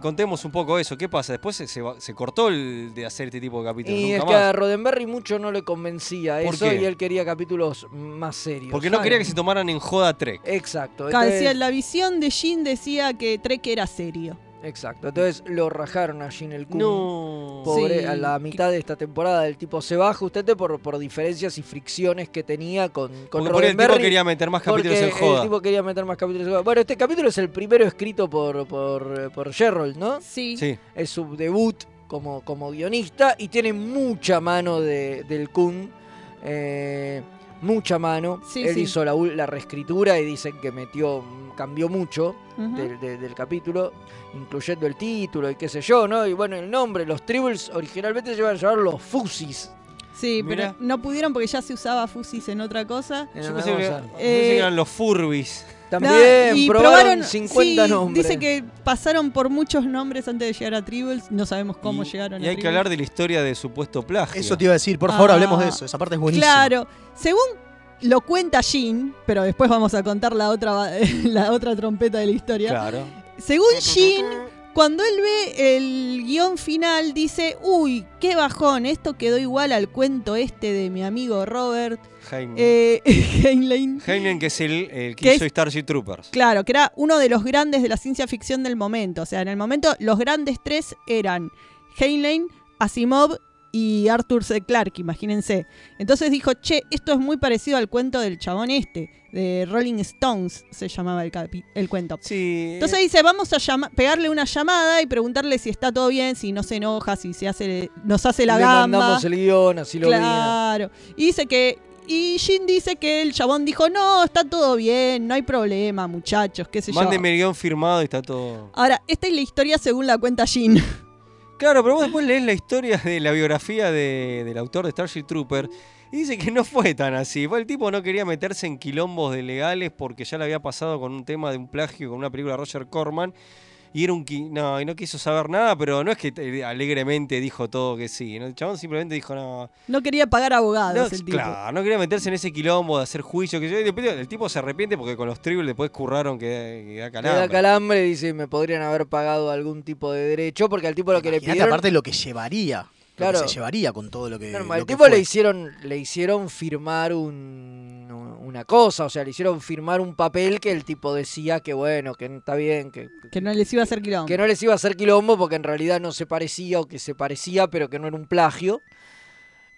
contemos un poco eso. ¿Qué pasa? Después se, se, se cortó el de hacer este tipo de capítulos. Y nunca es que a más. Roddenberry mucho no le convencía ¿Por eso qué? y él quería capítulos más serios. Porque no ¿saben? Quería que se tomaran en joda Trek. Exacto. Entonces- decía, la visión de Jin decía que Trek era serio. Exacto, entonces lo rajaron a Jin el Kun. No. Pobre, Sí. a la mitad de esta temporada el tipo se va justamente por, por diferencias y fricciones que tenía con, con Porque por el tipo quería meter más capítulos en joda. El tipo quería meter más capítulos en joda. Bueno, este capítulo es el primero escrito por, por, por Gerrold, ¿no? Sí. Sí. Es su debut como, como guionista y tiene mucha mano de, del Kun. eh, mucha mano. Sí, Él sí. hizo la, reescritura y dicen que metió, cambió mucho del, del- del capítulo, incluyendo el título y qué sé yo, ¿no? Y bueno, el nombre, los Tribbles originalmente se iban a llamar los Fusis. Sí, pero no pudieron porque ya se usaba Fusis en otra cosa. En Yo una pensé que, cosa. pensé que Eh, eran los Furbis. También y probaron, 50 sí, nombres. Dice que pasaron por muchos nombres antes de llegar a Tribbles. No sabemos cómo y, llegaron y a hay que hablar de la historia de supuesto plagio. Eso te iba a decir, por favor, Ah, hablemos de eso. Esa parte es buenísima. Claro, según lo cuenta Jin, pero después vamos a contar la otra, la otra trompeta de la historia. Claro. Según Jin, cuando él ve el guion final, dice, uy, qué bajón, esto quedó igual al cuento este de mi amigo Robert Heinlein. eh, Heinlein. Heinlein, que es el, el que Que hizo es- Starship Troopers. Claro, que era uno de los grandes de la ciencia ficción del momento. O sea, en el momento los grandes tres eran Heinlein, Asimov y Arthur C. Clarke, imagínense. Entonces dijo, che, esto es muy parecido al cuento del chabón este, de Rolling Stones se llamaba el, el cuento. Entonces dice, vamos a pegarle una llamada y preguntarle si está todo bien, si no se enoja, si se hace, nos hace la Le gamba. mandamos el guion, así lo Claro. Y dice que. Y Jin dice que el chabón dijo, no, está todo bien, no hay problema, muchachos, qué sé yo. Mándenme el guion firmado y está todo. Ahora, esta es la historia según la cuenta Jin. Claro, pero vos después lees la historia de la biografía de- del autor de Starship Trooper y dice que no fue tan así. El tipo no quería meterse en quilombos de legales porque ya le había pasado con un tema de un plagio con una película de Roger Corman. Y era un no, y no quiso saber nada, pero no es que eh, alegremente dijo todo que sí. ¿no? El chabón simplemente dijo, no, No quería pagar abogados no, el tipo. claro, no quería meterse en ese quilombo de hacer juicio. Que yo, y después el tipo se arrepiente porque con los tribbles después curraron que, que da Le calambre. da calambre y dice, me podrían haber pagado algún tipo de derecho, porque al tipo lo que le pidieron... aparte lo que llevaría. Lo Claro. que se llevaría con todo lo que. Claro, lo al que tipo le hicieron, le hicieron firmar un, una cosa, o sea, le hicieron firmar un papel que el tipo decía que bueno, que está bien, que, Que no les iba a hacer quilombo. que no les iba a hacer quilombo porque en realidad no se parecía o que se parecía, pero que no era un plagio.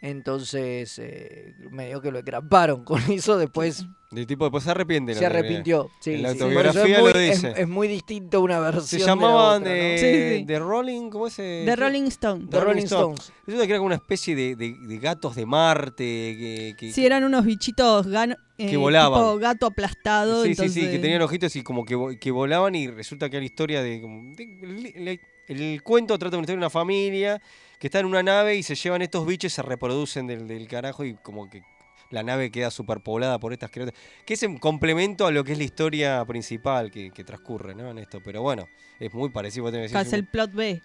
Entonces, eh, medio que lo engramparon con eso, después El tipo después se arrepiente. se la arrepintió. Sí, en la sí, autobiografía es muy, lo dice. Es, muy distinto una versión. Se de la llamaban otra, ¿no? de, Sí, sí. de Rolling, ¿cómo es? De Rolling Stone. The Rolling Stones. Resulta que era como una especie de, de- de gatos de Marte que, que- Sí, eran unos bichitos eh, Que volaban. tipo gato aplastado. Sí, entonces... sí, sí, que tenían ojitos y como que, que volaban y resulta que era la historia de... como- de- el, el cuento trata de una historia de una familia que está en una nave y se llevan estos bichos y se reproducen del, del carajo y como que la nave queda superpoblada por estas criaturas. Que es en complemento a lo que es la historia principal que, que transcurre ¿no? en esto. Pero bueno, es muy parecido. es el plot B.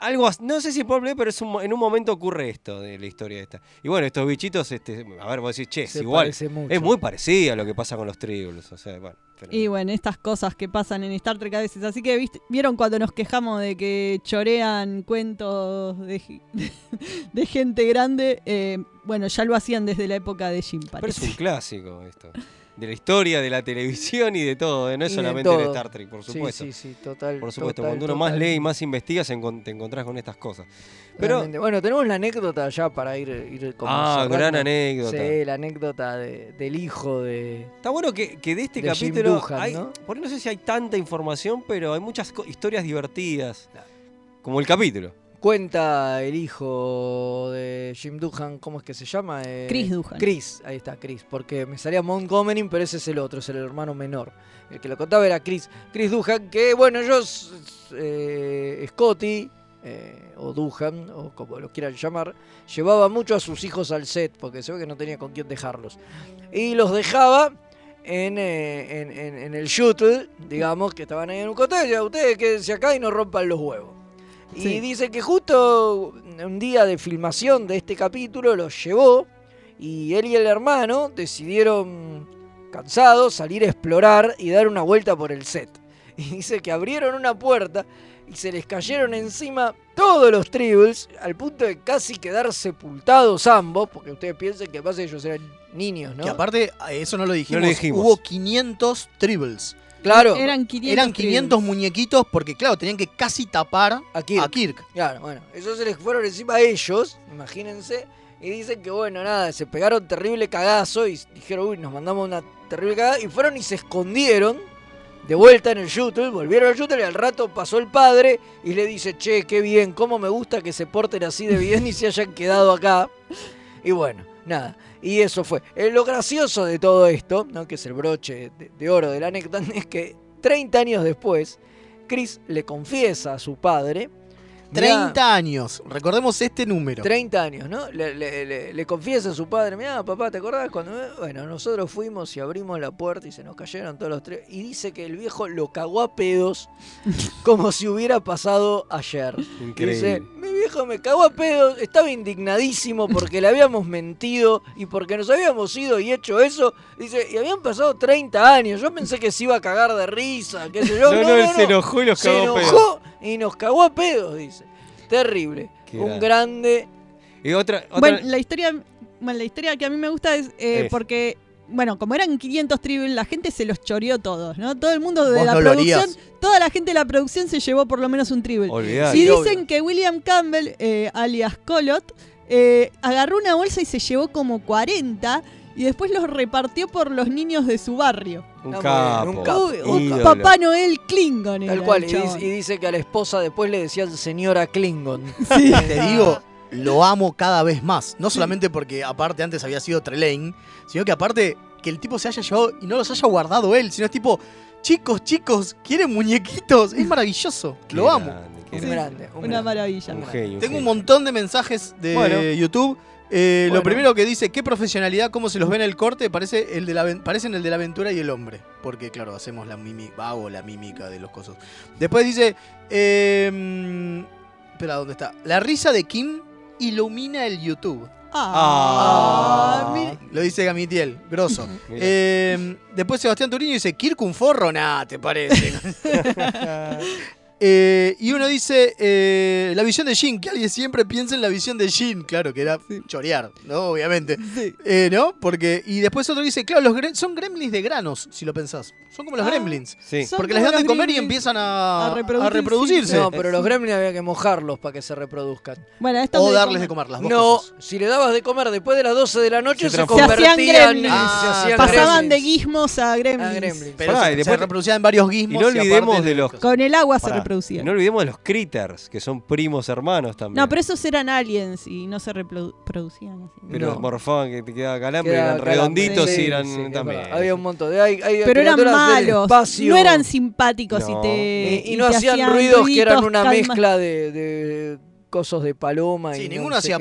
algo no sé si por play, pero es un en un momento ocurre esto de la historia esta. Y bueno, estos bichitos, este, a ver, vos decís, che, es Se igual. Es muy parecido a lo que pasa con los tribbles. O sea, bueno. pero- Y bueno, estas cosas que pasan en Star Trek a veces. Así que ¿viste? vieron cuando nos quejamos de que chorean cuentos de, gente grande. Eh, bueno, ya lo hacían desde la época de Jim, Pero es un clásico esto. De la historia, de la televisión y de todo. ¿eh? No es Y solamente de. Star Trek, por Sí, supuesto. sí, sí, total, Por supuesto, total, cuando uno más lee y más investiga, se encon- te encontrás con estas cosas. Pero Realmente. Bueno, tenemos la anécdota ya para ir, ir Ah, gran anécdota. Sí, la anécdota de- del hijo de... Está bueno que, que de este de capítulo hay, ¿no? por ahí no sé si hay tanta información, pero hay muchas historias divertidas. Como el capítulo. Cuenta el hijo de Jim Doohan, ¿cómo es que se llama? Eh, Chris Doohan. Chris, ahí está, Chris. Porque me salía Montgomery, pero ese es el otro, es el hermano menor. El que lo contaba era Chris. Chris Doohan, que bueno, yo, eh, Scotty, eh, o Doohan, o como lo quieran llamar, llevaba mucho a sus hijos al set, porque se ve que no tenía con quién dejarlos. Y los dejaba en, en, en- en el shuttle, digamos, que estaban ahí en un ya ustedes quédense acá y no rompan los huevos. Y Sí. dice que justo un día de filmación de este capítulo los llevó y él y el hermano decidieron, cansados, salir a explorar y dar una vuelta por el set. Y dice que abrieron una puerta y se les cayeron encima todos los tribbles al punto de casi quedar sepultados ambos, porque ustedes piensen que además ellos eran niños, ¿no? Que aparte, a eso no lo dijimos, No lo dijimos. hubo 500 tribbles. Claro. Eran 500. Eran 500 tribbles. muñequitos porque, claro, tenían que casi tapar A Kirk. a Kirk. Claro, bueno, eso se les fueron encima a ellos, imagínense, y dicen que bueno, nada, se pegaron terrible cagazo y dijeron, uy, nos mandamos una terrible cagada, y fueron y se escondieron de vuelta en el shuttle, volvieron al shuttle y al rato pasó el padre y le dice, che, qué bien, cómo me gusta que se porten así de bien y se hayan quedado acá. Y bueno, nada, y eso fue. Eh, lo gracioso de todo esto, ¿no? que es el broche de, de oro de la anécdota, es que 30 años después, Chris le confiesa a su padre 30 años. Recordemos este número. 30 años, ¿no? Le, le- le- le confiesa a su padre, mira, papá, ¿te acordás cuando... me-?" Bueno, nosotros fuimos y abrimos la puerta y se nos cayeron todos los tres. Y dice que el viejo lo cagó a pedos como si hubiera pasado ayer. Increíble. Dice, mi viejo me cagó a pedos, estaba indignadísimo porque le habíamos mentido y porque nos habíamos ido y hecho eso. Dice, y habían pasado 30 años, yo pensé que se iba a cagar de risa, qué sé yo. No, no, él se enojó y los se cagó a pedos. Y nos cagó a pedos, dice. Terrible. Qué Un grande. grande Y otra, otra Bueno, la historia, bueno, la historia que a mí me gusta es, eh, Es. porque, bueno, como eran 500 tribbles, la gente se los choreó todos, ¿no? Todo el mundo de la no producción, toda la gente de la producción se llevó por lo menos un. Y Sí, dicen obvio. que William Campbell, eh, alias Colot, eh, agarró una bolsa y se llevó como 40 y después los repartió por los niños de su barrio. Un Ah, capo. un capo. Uy, un ídolo. Papá Noel Klingon. Tal cual, el y dice, y dice que a la esposa después le decían señora Klingon. Sí. Te digo, lo amo cada vez más. No solamente porque aparte antes había sido Trelane, sino que aparte que el tipo se haya llevado y no los haya guardado él, sino es tipo, chicos, chicos, ¿quieren muñequitos? Es maravilloso. Qué lo amo. grande, grande. un Una grande. maravilla. Un genio. un Tengo un genio. montón de mensajes de Bueno. YouTube. Eh, Lo primero que dice, qué profesionalidad, cómo se los ve en el corte, parece el de la, parecen el de la aventura y el hombre. Porque, claro, hacemos la mímica, hago la mímica de los cosos. Después dice, eh, mm, espera, ¿dónde está? La risa de Kim ilumina el YouTube. Ah, Ah. mira. Lo dice Gamitiel, grosso. Eh, después Sebastián Turiño dice, Kirk un forro, nah, te parece. Eh, y uno dice, eh, la visión de Jin, que alguien siempre piensa en la visión de Jin, claro, que era chorear, ¿no? Obviamente. Sí. Eh, ¿No? Porque, y después otro dice, claro, los gre- son gremlins de granos, si lo pensás. Son como los Ah. gremlins. Sí. Porque les dan de comer y empiezan a, a a reproducirse. No, pero los gremlins había que mojarlos para que se reproduzcan. Bueno, esto O darles de comer las dos No, cosas. si le dabas de comer después de las 12 de la noche Se se, transforma- Se hacían convertían gremlins. se hacían Pasaban de gizmos a gremlins. A gremlins. Pero Pará, se, y después- se reproducían en varios Y gizmos. no olvidemos de los. Con el agua se Pará. Reproducían. No olvidemos de los critters, que son primos hermanos también. No, pero esos eran aliens y no se reproducían así. Pero No. morfaban que te quedaba calambre, Queda eran calambre. redonditos Sí, y eran sí, también. Había un montón de. Hay, hay Pero eran malos, no eran simpáticos No. y te. Y, y no te hacían ruidos que eran una calma- mezcla de, de cosos de paloma. Sí, y no ninguno sé hacía.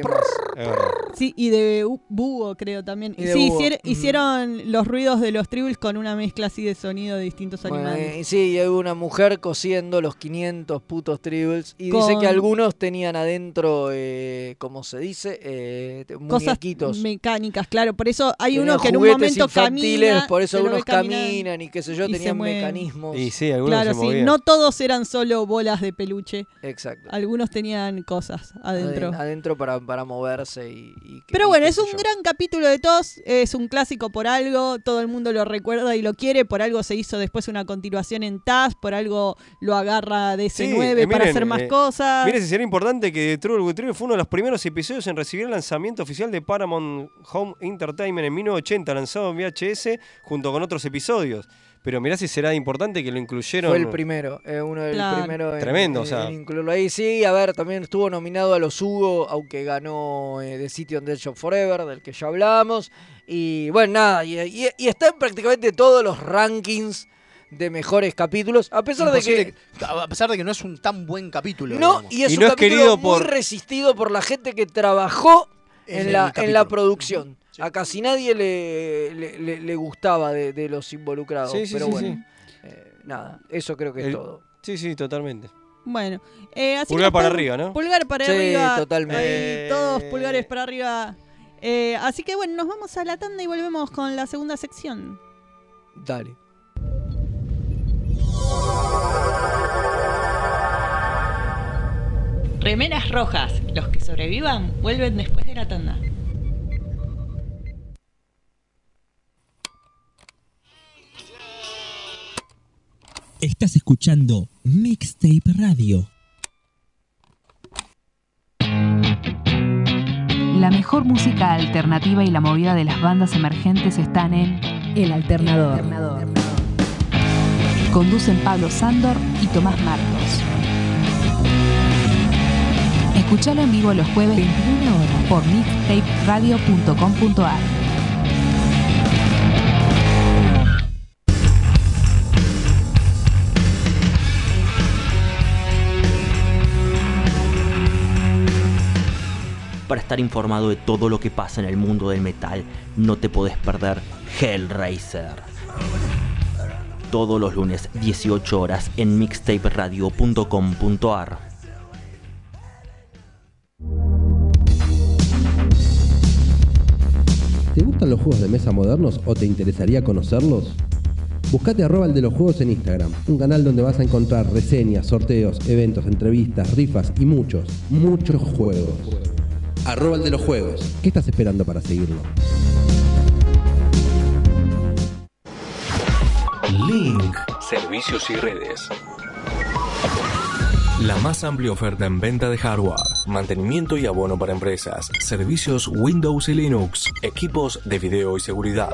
Sí, y de búho, creo también. Y sí, hicier- hicieron los ruidos de los tribbles con una mezcla así de sonido de distintos Bueno, animales. eh, y sí, y hay una mujer cosiendo los 500 putos tribbles. Y dice que algunos tenían adentro, eh, como se dice, eh, te- Cosas muñequitos. mecánicas, claro. Por eso hay Tenían uno que en un momento camina. por eso algunos caminan y qué sé yo, tenían mecanismos. Y sí, algunos Claro, se sí. No todos eran solo bolas de peluche. Exacto. Algunos tenían cosas adentro. Aden- Adentro para, para moverse y, Pero y bueno, es un yo. gran capítulo de todos, es un clásico por algo, todo el mundo lo recuerda y lo quiere, por algo se hizo después una continuación en TAS, por algo lo agarra DC9 Sí, eh, para miren, hacer más eh, cosas. Mire, si sería importante que with Trouble fue uno de los primeros episodios en recibir el lanzamiento oficial de Paramount Home Entertainment en 1980, lanzado en VHS junto con otros episodios. Pero mirá si será importante que lo incluyeron. Fue el primero, eh, uno del Claro. primero en, Tremendo, o sea. en incluirlo ahí. Sí, a ver, también estuvo nominado a los Hugo, aunque ganó eh, The City on the of Forever, del que ya hablamos. Y bueno, nada, y, y- y está en prácticamente todos los rankings de mejores capítulos, a pesar de que... A pesar de que no es un tan buen capítulo. No, digamos. y es Y un no es capítulo querido muy por- resistido por la gente que trabajó En la, en la producción. A casi nadie le, le, le- le gustaba de, de los involucrados. Sí, sí, pero sí, bueno, eh, nada, eso creo que es todo. Sí, sí, totalmente. Bueno, eh, así Pulgar para arriba, ¿no? Pulgar para Sí, arriba. totalmente. ahí, todos pulgares para arriba. Eh, así que bueno, nos vamos a la tanda y volvemos con la segunda sección. Dale. Remeras rojas. Los que sobrevivan vuelven después de la tanda. Estás escuchando Mixtape Radio. La mejor música alternativa y la movida de las bandas emergentes están en El Alternador. Conducen Pablo Sándor y Tomás Marcos. Escuchalo en vivo los jueves 21 horas por mixtaperadio.com.ar. Para estar informado de todo lo que pasa en el mundo del metal, no te podés perder Hellraiser. Todos los lunes, 18 horas, en mixtaperadio.com.ar. ¿Te gustan los juegos de mesa modernos o te interesaría conocerlos? Buscate arroba el de los juegos en Instagram, un canal donde vas a encontrar reseñas, sorteos, eventos, entrevistas, rifas y muchos, muchos juegos. Arroba el de los juegos. ¿Qué estás esperando para seguirlo? Link. Servicios y redes. La más amplia oferta en venta de hardware, mantenimiento y abono para empresas, servicios Windows y Linux, equipos de video y seguridad.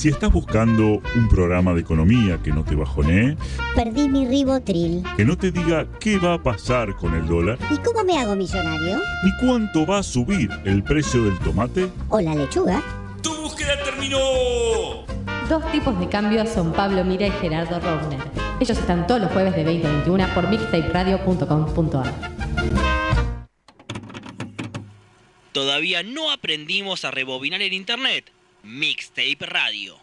Si estás buscando un programa de economía que no te bajonee, Perdí mi ribotril. que no te diga qué va a pasar con el dólar, ¿Y cómo me hago millonario? ni cuánto va a subir el precio del tomate, ¿O la lechuga? ¡Tu búsqueda terminó! Dos tipos de cambios son Pablo Mira y Gerardo Rovner. Ellos están todos los jueves de 20 a 21 por mixtaperadio.com.ar. Todavía no aprendimos a rebobinar el internet. Mixtape Radio.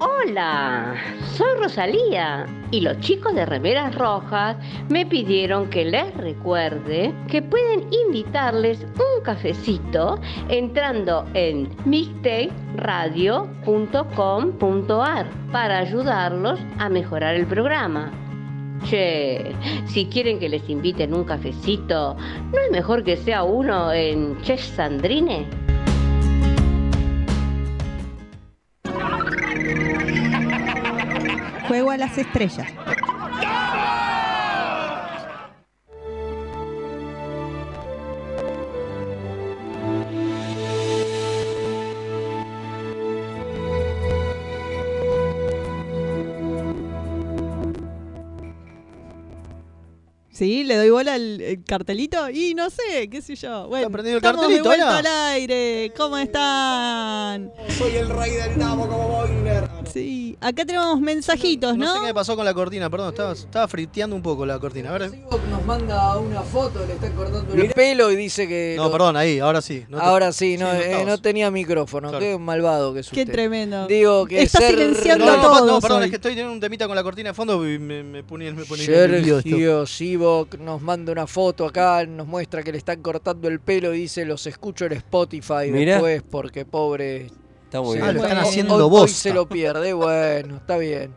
Hola, soy Rosalía y los chicos de Remeras Rojas me pidieron que les recuerde que pueden invitarles un cafecito entrando en mixtaperadio.com.ar para ayudarlos a mejorar el programa. Che, si quieren que les inviten un cafecito, ¿no es mejor que sea uno en Chef Sandrine? Juego a las estrellas. Sí, le doy bola al el cartelito y no sé, qué sé yo. Bueno, el estamos cartelito, de vuelta al aire. ¿Cómo están? Soy el rey del nabo como Boiler. Sí, acá tenemos mensajitos, No ¿no? sé qué me pasó con la cortina, perdón, estaba, estaba friteando un poco la cortina. A ver. Nos manda una foto, le está cortando el pelo y dice que. No, lo- perdón, ahí, ahora sí. No te- Ahora sí, no, Sí, no eh, no tenía micrófono. Claro. Qué malvado que es Qué usted. tremendo. Digo que Está ser- silenciando No, a todos. no, perdón, hoy. es que estoy teniendo un temita con la cortina de fondo y me, me ponía me ponía nervioso esto. Sergio Sivok nos manda una foto acá, nos muestra que le están cortando el pelo y dice los escucho en Spotify Mirá. después porque pobre. Está muy bien. Ah, lo están hoy- haciendo hoy- hoy bosta. se lo pierde, bueno, está bien.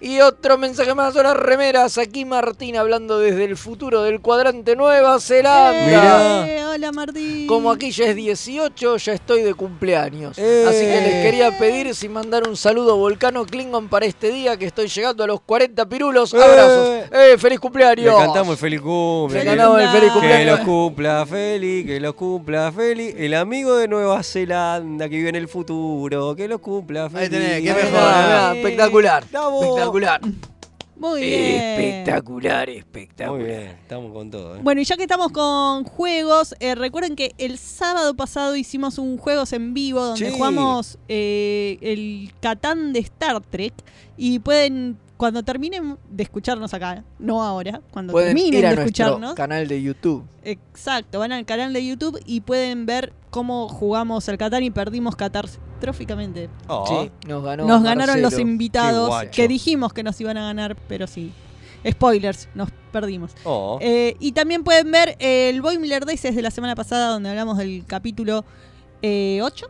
Y otro mensaje más a las remeras. Aquí Martín hablando desde el futuro del cuadrante Nueva Zelanda. Eh, hola Martín. Como aquí ya es 18, ya estoy de cumpleaños. Eh. Así que les quería pedir si mandar un saludo Volcano Klingon para este día que estoy llegando a los 40 pirulos. Eh. Abrazos. ¡Eh, feliz Le cumpleaños! cantamos el feliz cumple. Le que- cantamos el feliz Que cumpleaños. lo cumpla feliz, que lo cumpla feliz. El amigo de Nueva Zelanda que vive en el futuro, que lo cumpla feliz. Ahí tenés, qué mejor. mirá, espectacular. Bravo. Espectacular. Muy bien. Espectacular, espectacular. Muy bien, estamos con todo. ¿eh? Bueno, y ya que estamos con juegos, eh, recuerden que el sábado pasado hicimos un juegos en vivo donde Sí. jugamos eh, el Catán de Star Trek y pueden, cuando terminen de escucharnos acá, no ahora, cuando Pueden terminen ir a de escucharnos, canal de YouTube. exacto, van al canal de YouTube y pueden ver cómo jugamos el Catán y perdimos catastróficamente. Oh, Sí, nos ganó. Nos ganaron los Marcelo. Invitados que dijimos que nos iban a ganar, pero sí. Spoilers, nos perdimos. oh. Eh, y también pueden ver el Boimler Days de la semana pasada, donde hablamos del capítulo eh, 8.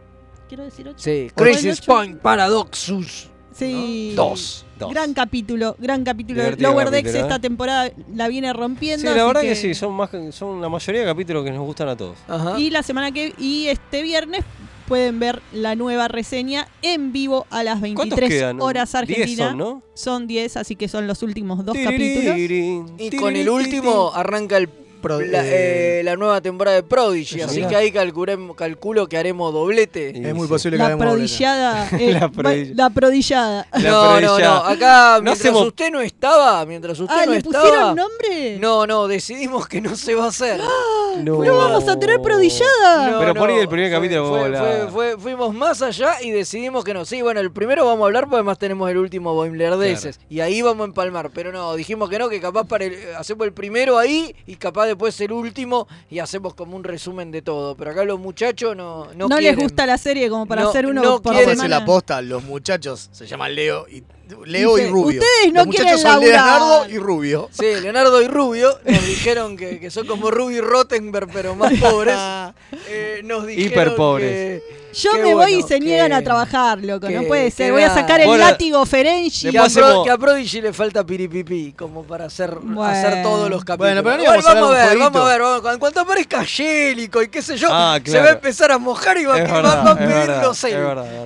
Quiero decir 8. Sí, ¿O el Crisis? Point Paradoxus. Sí. Dos. Dos. Gran capítulo, gran capítulo. Divertido Lower Decks capítulo, ¿eh? esta temporada la viene rompiendo. Sí, la así verdad que... sí, son más son la mayoría de capítulos que nos gustan a todos. Ajá. Y la semana que y este viernes pueden ver la nueva reseña en vivo a las 23 quedan? horas 10 Argentina. son, ¿no? Son 10, así que son los últimos dos capítulos. Y con el último arranca el Pro- la, eh, eh, la nueva temporada de Prodigy, así mirá. que ahí calculo que haremos doblete. Es muy posible que La hagamos doblete. prodillada. eh, La prodilla- la prodillada. La no, no, no, prodillada. acá No mientras hacemos- usted no estaba, mientras usted Ah, no ¿le estaba. pusieron nombre? No, no, decidimos que no se va a hacer. No. No vamos a tener prodillada. No, Pero por ahí el primer fue- capítulo fue- fuimos más allá y decidimos que no. Sí, bueno, el primero vamos a hablar porque además tenemos el último Boimler de Claro. Y ahí vamos a empalmar. Pero no, dijimos que no, que capaz para el- hacemos el primero ahí y capaz de después el último y hacemos como un resumen de todo. Pero acá los muchachos no No, No, les gusta la serie como para No- hacer uno no por quieren. La posta, los muchachos se llaman Leo y Leo Dice, y Rubio. "Ustedes no los quieren son laburar". Leonardo y Rubio. Sí, Leonardo y Rubio nos dijeron que, que son como Rubio y Rottenberg, pero más pobres. Eh, nos dijeron Hiperpobres. que- Yo me voy y se niegan a trabajar, loco. No puede ser. Voy a sacar el Bueno, látigo Ferengi. Que a, Después Pro- hacemos- que a Prodigy le falta piripipí, como para hacer, Bueno. hacer todos los capítulos. Bueno, pero no Bueno, íbamos a vamos a ver, vamos a ver. vamos- en cuanto aparezca Angélico y qué sé yo, Ah, se va a empezar a mojar y va, a pedir verdad, los es seis.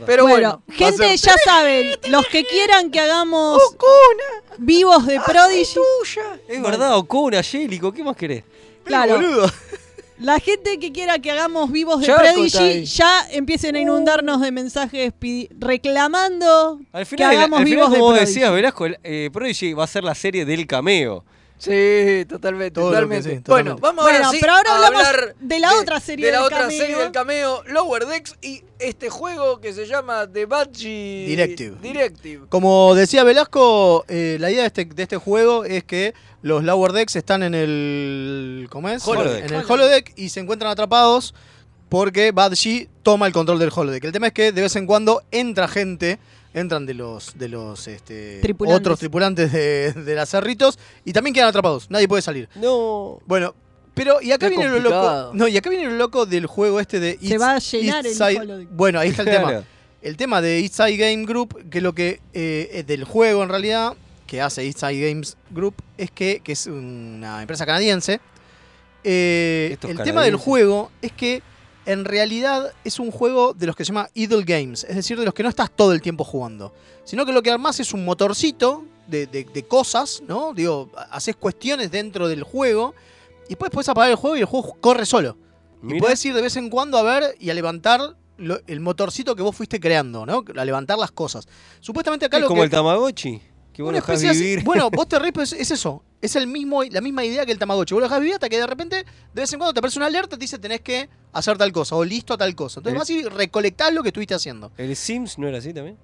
Pero bueno, gente, ser- ya saben, los que quieran que hagamos vivos de Prodigy. Es verdad, Ocuna, Angélico, ¿qué más querés? Claro. Boludo. La gente que quiera que hagamos vivos de Prodigy, ya empiecen a inundarnos de mensajes reclamando Al que final, hagamos al final, vivos de como Prodigy. decías, Velasco, el, eh, Prodigy va a ser la serie del cameo. Sí, totalmente, Todo totalmente. bueno, vamos Bueno, ahora sí pero ahora a hablamos hablar de la otra serie de la del otra cameo. serie del cameo, Lower Decks y este juego que se llama The Budgie Directive. Directive. Como decía Velasco, eh, la idea de este, de este juego es que los Lower Decks están en el. ¿Cómo es? Holodeck. En el Holodeck y se encuentran atrapados porque Badgie toma el control del Holodeck. El tema es que de vez en cuando entra gente. Entran de los, de los este, Tripulantes. otros tripulantes de, de las cerritos y también quedan atrapados. Nadie puede salir. No. Bueno, pero y acá Qué viene lo complicado. loco. No, y acá viene lo loco del juego este de Se va a llenar el Side-. Bueno, ahí está el tema. El tema de East Side Game Group, que lo que eh, es del juego en realidad, que hace East Side Games Group, es que, que es una empresa canadiense. eh, el tema del juego es que en realidad es un juego de los que se llama idle games, es decir, de los que no estás todo el tiempo jugando, sino que lo que armás es un motorcito de, de- de cosas, ¿no? Digo, haces cuestiones dentro del juego y después puedes apagar el juego y el juego corre solo. Y puedes ir de vez en cuando a ver y a levantar lo- el motorcito que vos fuiste creando, ¿no? A levantar las cosas. Supuestamente acá Es lo como que... el Tamagotchi, que vos una lo dejás especie así- vivir. Bueno, vos te reís, pero es, es eso. Es el mismo, la misma idea que el Tamagotchi. Vos lo dejás vivir hasta que de repente, de vez en cuando te aparece una alerta y te dice tenés que hacer tal cosa o listo a tal cosa. Entonces El- vas y recolectás lo que estuviste haciendo. ¿El Sims no era así también?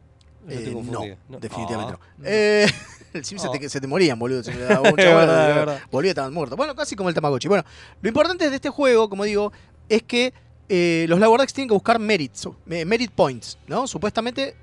Eh, no, confundido. definitivamente Ah. no. Eh, el Sim se, Ah. te, se te morían, boludo. Se le daba verdad. Volvía y estaban muertos. Bueno, casi como el Tamagotchi. Bueno, lo importante de este juego, como digo, es que eh, los Decks tienen que buscar merits, eh, merit points, ¿no? Supuestamente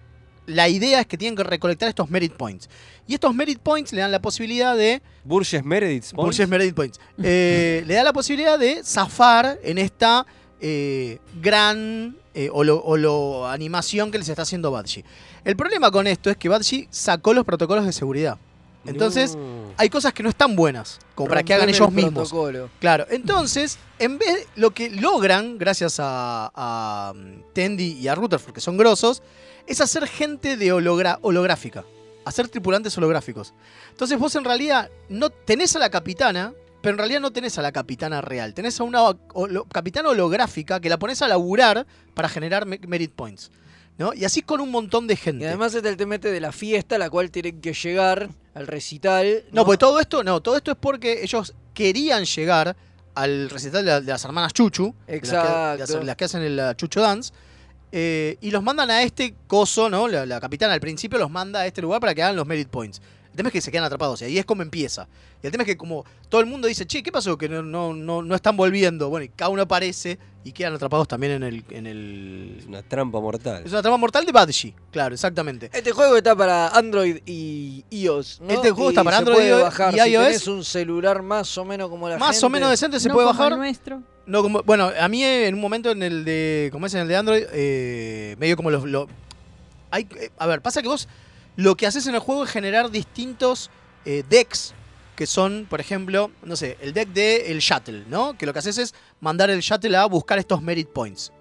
la idea es que tienen que recolectar estos merit points. Y estos merit points le dan la posibilidad de Burgess Meredith. Points. Burgess Meredith Points. Eh, le da la posibilidad de zafar en esta eh, gran eh, holo- holo- animación que les está haciendo Badgie. El problema con esto es que Badgie sacó los protocolos de seguridad. Entonces, No. hay cosas que no están buenas, como para que hagan ellos el mismos. protocolo. Claro, entonces, en vez lo que logran, gracias a, a um, Tendi y a Rutherford, que son grosos, es hacer gente de hologra- holográfica, hacer tripulantes holográficos. Entonces vos en realidad no tenés a la capitana, pero en realidad no tenés a la capitana real, tenés a una holo- capitana holográfica que la pones a laburar para generar me- merit points. ¿no? Y así con un montón de gente. Y además este es el temete de la fiesta la cual tienen que llegar al recital. No, pues todo esto, no, todo esto es porque ellos querían llegar al recital de, la- de las hermanas Chuchu, de las que- de las, Exacto. las que hacen el Chucho Dance, eh, y los mandan a este coso, ¿no? La, la capitana al principio los manda a este lugar para que hagan los merit points. El tema es que se quedan atrapados y ahí es como empieza. Y el tema es que como todo el mundo dice, che, ¿qué pasó? Que no, no, no, no están volviendo. Bueno, y cada uno aparece y quedan atrapados también en el... En el... Es una trampa mortal. Es una trama mortal de Badgie, claro, exactamente. Este juego está para Android y iOS. ¿no? Este juego Y está para se Android puede y bajar. y Si iOS. tenés un celular más o menos como la Más gente. o menos decente se No puede como bajar. el nuestro. No, como, bueno, a mí eh, en un momento en el de, como es en el de Android, eh, medio como los, lo- hay, eh, a ver, pasa que vos lo que haces en el juego es generar distintos eh, decks que son, por ejemplo, no sé, el deck de el shuttle, ¿no? Que lo que haces es mandar el shuttle a buscar estos merit points.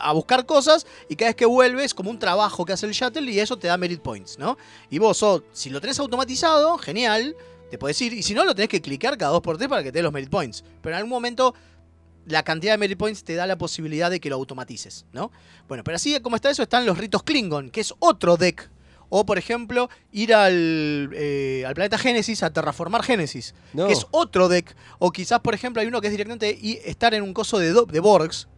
A buscar cosas y cada vez que vuelves como un trabajo que hace el shuttle y eso te da merit points, ¿no? Y vos, si lo tenés automatizado, genial, te podés ir. Y si no, lo tenés que clicar cada 2x3 para que te dé los merit points. Pero en algún momento la cantidad de merit points te da la posibilidad de que lo automatices, ¿no? Bueno, pero así como está eso, están los ritos Klingon, que es otro deck. O, por ejemplo, ir al, eh, al planeta Génesis a terraformar Génesis, No. que es otro deck. O quizás, por ejemplo, hay uno que es directamente y estar en un coso de, de Borgs,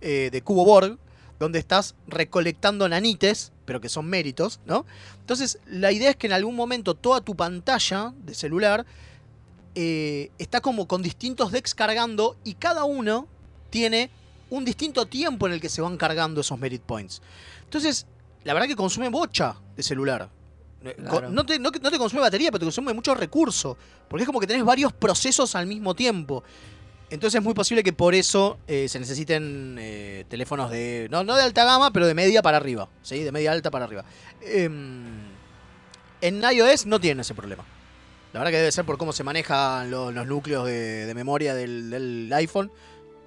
eh, de cubo Borg, donde estás recolectando nanites, pero que son méritos, ¿no? Entonces, la idea es que en algún momento toda tu pantalla de celular eh, está como con distintos decks cargando y cada uno tiene un distinto tiempo en el que se van cargando esos merit points. Entonces, la verdad que consume bocha de celular. Eh, Claro. No, te, no te consume batería, pero te consume mucho recurso. Porque es como que tenés varios procesos al mismo tiempo. Entonces es muy posible que por eso eh, se necesiten eh, teléfonos de. No, no de alta gama, pero de media para arriba. ¿sí? De media alta para arriba. Em, en iOS no tienen ese problema. La verdad que debe ser por cómo se manejan lo- los núcleos de, de memoria del, del iPhone,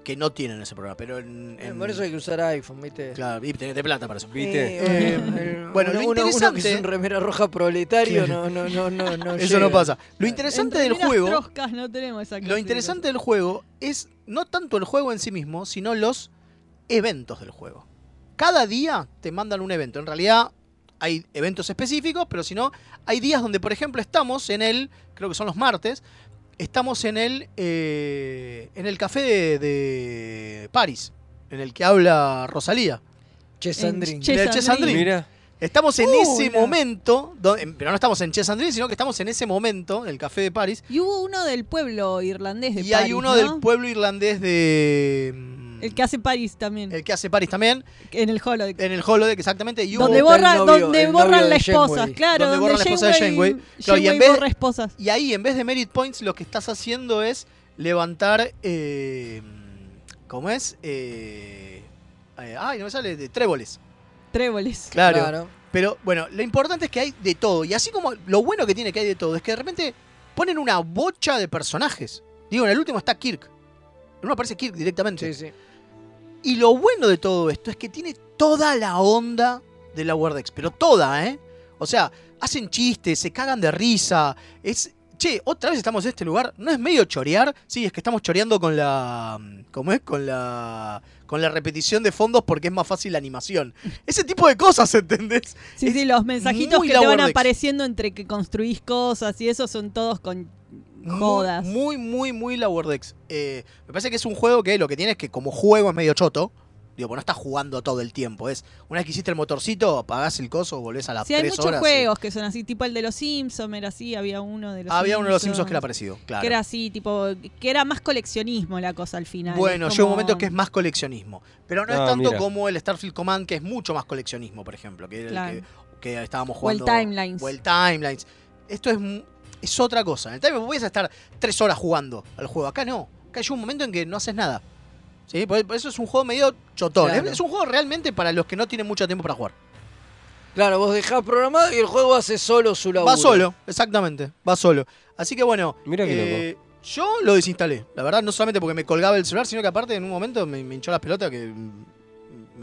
que no tienen ese problema. Pero en. en- Por eso hay que usar iPhone, ¿viste? Claro, y tenés de plata para eso. ¿Viste? Eh, bueno, uno, lo uno- uno interesante. que es un remera roja proletario, no, no, no, no, no Eso no pasa. Lo interesante del juego. troscas no tenemos esa clase Lo de interesante del juego es no tanto el juego en sí mismo, sino los eventos del juego. Cada día te mandan un evento. En realidad hay eventos específicos, pero si no, hay días donde, por ejemplo, estamos en el, creo que son los martes, estamos en el, eh, en el café de, de París, en el que habla Rosalía. En. Mira. Estamos en Uh, ese momento, donde- pero no estamos en Chesandrín, sino que estamos en ese momento, el café de París, Y hubo uno del pueblo irlandés de y hay París, uno ¿no? del pueblo irlandés de. El que hace París también. El que hace París también. En el holodeck. En el holodeck, exactamente. Y Donde, borra, donde borran la esposa, claro. donde borran la esposa de Janeway-. Claro, y, en Janeway vez, borra esposas. y ahí, en vez de Merit Points, lo que estás haciendo es levantar. Eh, ¿Cómo es? Eh, eh, ay, no me sale. De tréboles. Tréboles. Claro. Pero bueno, lo importante es que hay de todo. Y así como lo bueno que tiene que hay de todo es que de repente ponen una bocha de personajes. Digo, en el último está Kirk. En uno aparece Kirk directamente. Sí, sí. Y lo bueno de todo esto es que tiene toda la onda de la Wordex, pero toda, ¿eh? O sea, hacen chistes, se cagan de risa. Es. Che, otra vez estamos en este lugar. ¿No es medio chorear? Sí, es que estamos choreando con la. ¿Cómo es? Con la. Con la repetición de fondos porque es más fácil la animación. Ese tipo de cosas, ¿entendés? Sí, sí, los mensajitos que te van apareciendo entre que construís cosas y eso son todos con jodas. Muy, muy, muy la Wordex. Eh, me parece que es un juego que lo que tiene es que como juego es medio choto. Digo, pues no estás jugando todo el tiempo. Es una vez que hiciste el motorcito, apagás el coso, volvés a las Sí, hay 3 muchos horas. juegos que son así, tipo el de los Simpsons, era así, había uno de los Había uno de los Simpsons que era parecido, claro. Que era así, tipo, que era más coleccionismo la cosa al final. Bueno, llega un como- momento que es más coleccionismo. Pero no es Ah, tanto mira. como el Starfield Command, que es mucho más coleccionismo, por ejemplo. Que, era el que, que estábamos O el jugando. Timelines. O el Timelines. Esto es, es otra cosa. En el Timelines puedes estar tres horas jugando al juego. Acá no. Acá hay un momento en que no haces nada. ¿Sí? Por, por eso es un juego medio chotón. Claro. Es, es un juego realmente para los que no tienen mucho tiempo para jugar. Claro, vos dejás programado y el juego hace solo su laburo. Va solo, exactamente. Va solo. Así que bueno. Mira qué eh, Yo lo desinstalé. La verdad, no solamente porque me colgaba el celular, sino que aparte en un momento me, me hinchó las pelotas que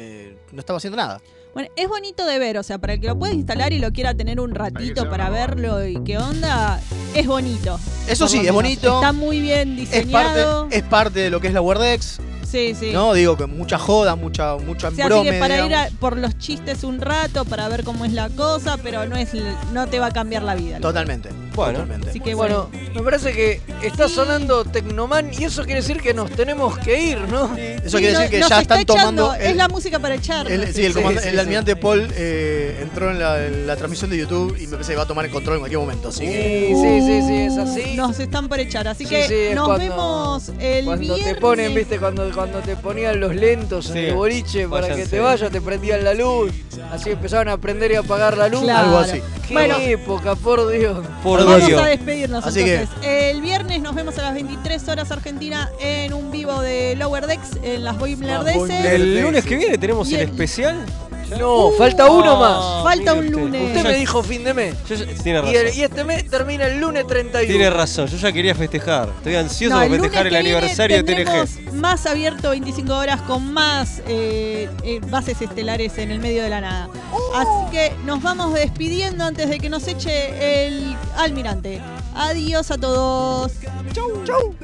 me- no estaba haciendo nada. Bueno, es bonito de ver, o sea, para el que lo pueda instalar y lo quiera tener un ratito para verlo y qué onda, es bonito. Eso sí, es bonito. Está muy bien Es parte, diseñado. es parte de lo que es la Wordex. Sí, sí. ¿No? Digo que mucha joda, mucha, mucho O sea, así que para ir a- por los chistes un rato, para ver cómo es la cosa, pero no es no te va a cambiar la vida. Totalmente. Bueno. Totalmente. Así que Bueno, me parece que está sonando Tecnoman y eso quiere decir que nos tenemos que ir, ¿no? Eso Sí, quiere no- decir que nos ya está están tomando. es la música para echar. el- sí, el, Sí, el sí. almirante Paul eh, entró en la, en la transmisión de YouTube y me parece que va a tomar el control en cualquier momento. Así que. Sí, sí, sí, sí, es así. Nos están por echar, así Sí, que nos cuando- vemos el Cuando viernes. te ponen, viste, cuando, cuando te ponían los lentos en el boliche para que te vayas, te prendían la luz, así empezaban a prender y apagar la luz. Claro. Algo así. Qué Bueno. época, por Dios. Por Vamos Dios. a despedirnos Así que- entonces. El viernes nos vemos a las 23 horas Argentina en un vivo de Lower Decks en las Boimler DC. El lunes que viene tenemos el- especial. No, Uh, falta uno más. Falta un lunes. Usted me dijo fin de mes. Yo tiene Y, razón. el- y este mes termina el lunes 31. Tiene razón, yo ya quería festejar. Estoy ansioso No, por lunes festejar el que viene aniversario de tendremos TNG. Más abierto 25 horas con más eh, eh, bases estelares en el medio de la nada. Así que nos vamos despidiendo antes de que nos eche el almirante. Adiós a todos. Chau, chau.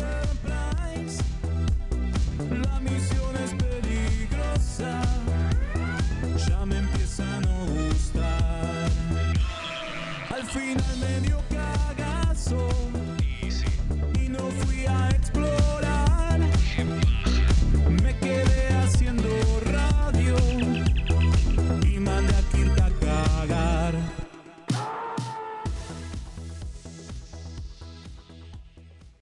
Al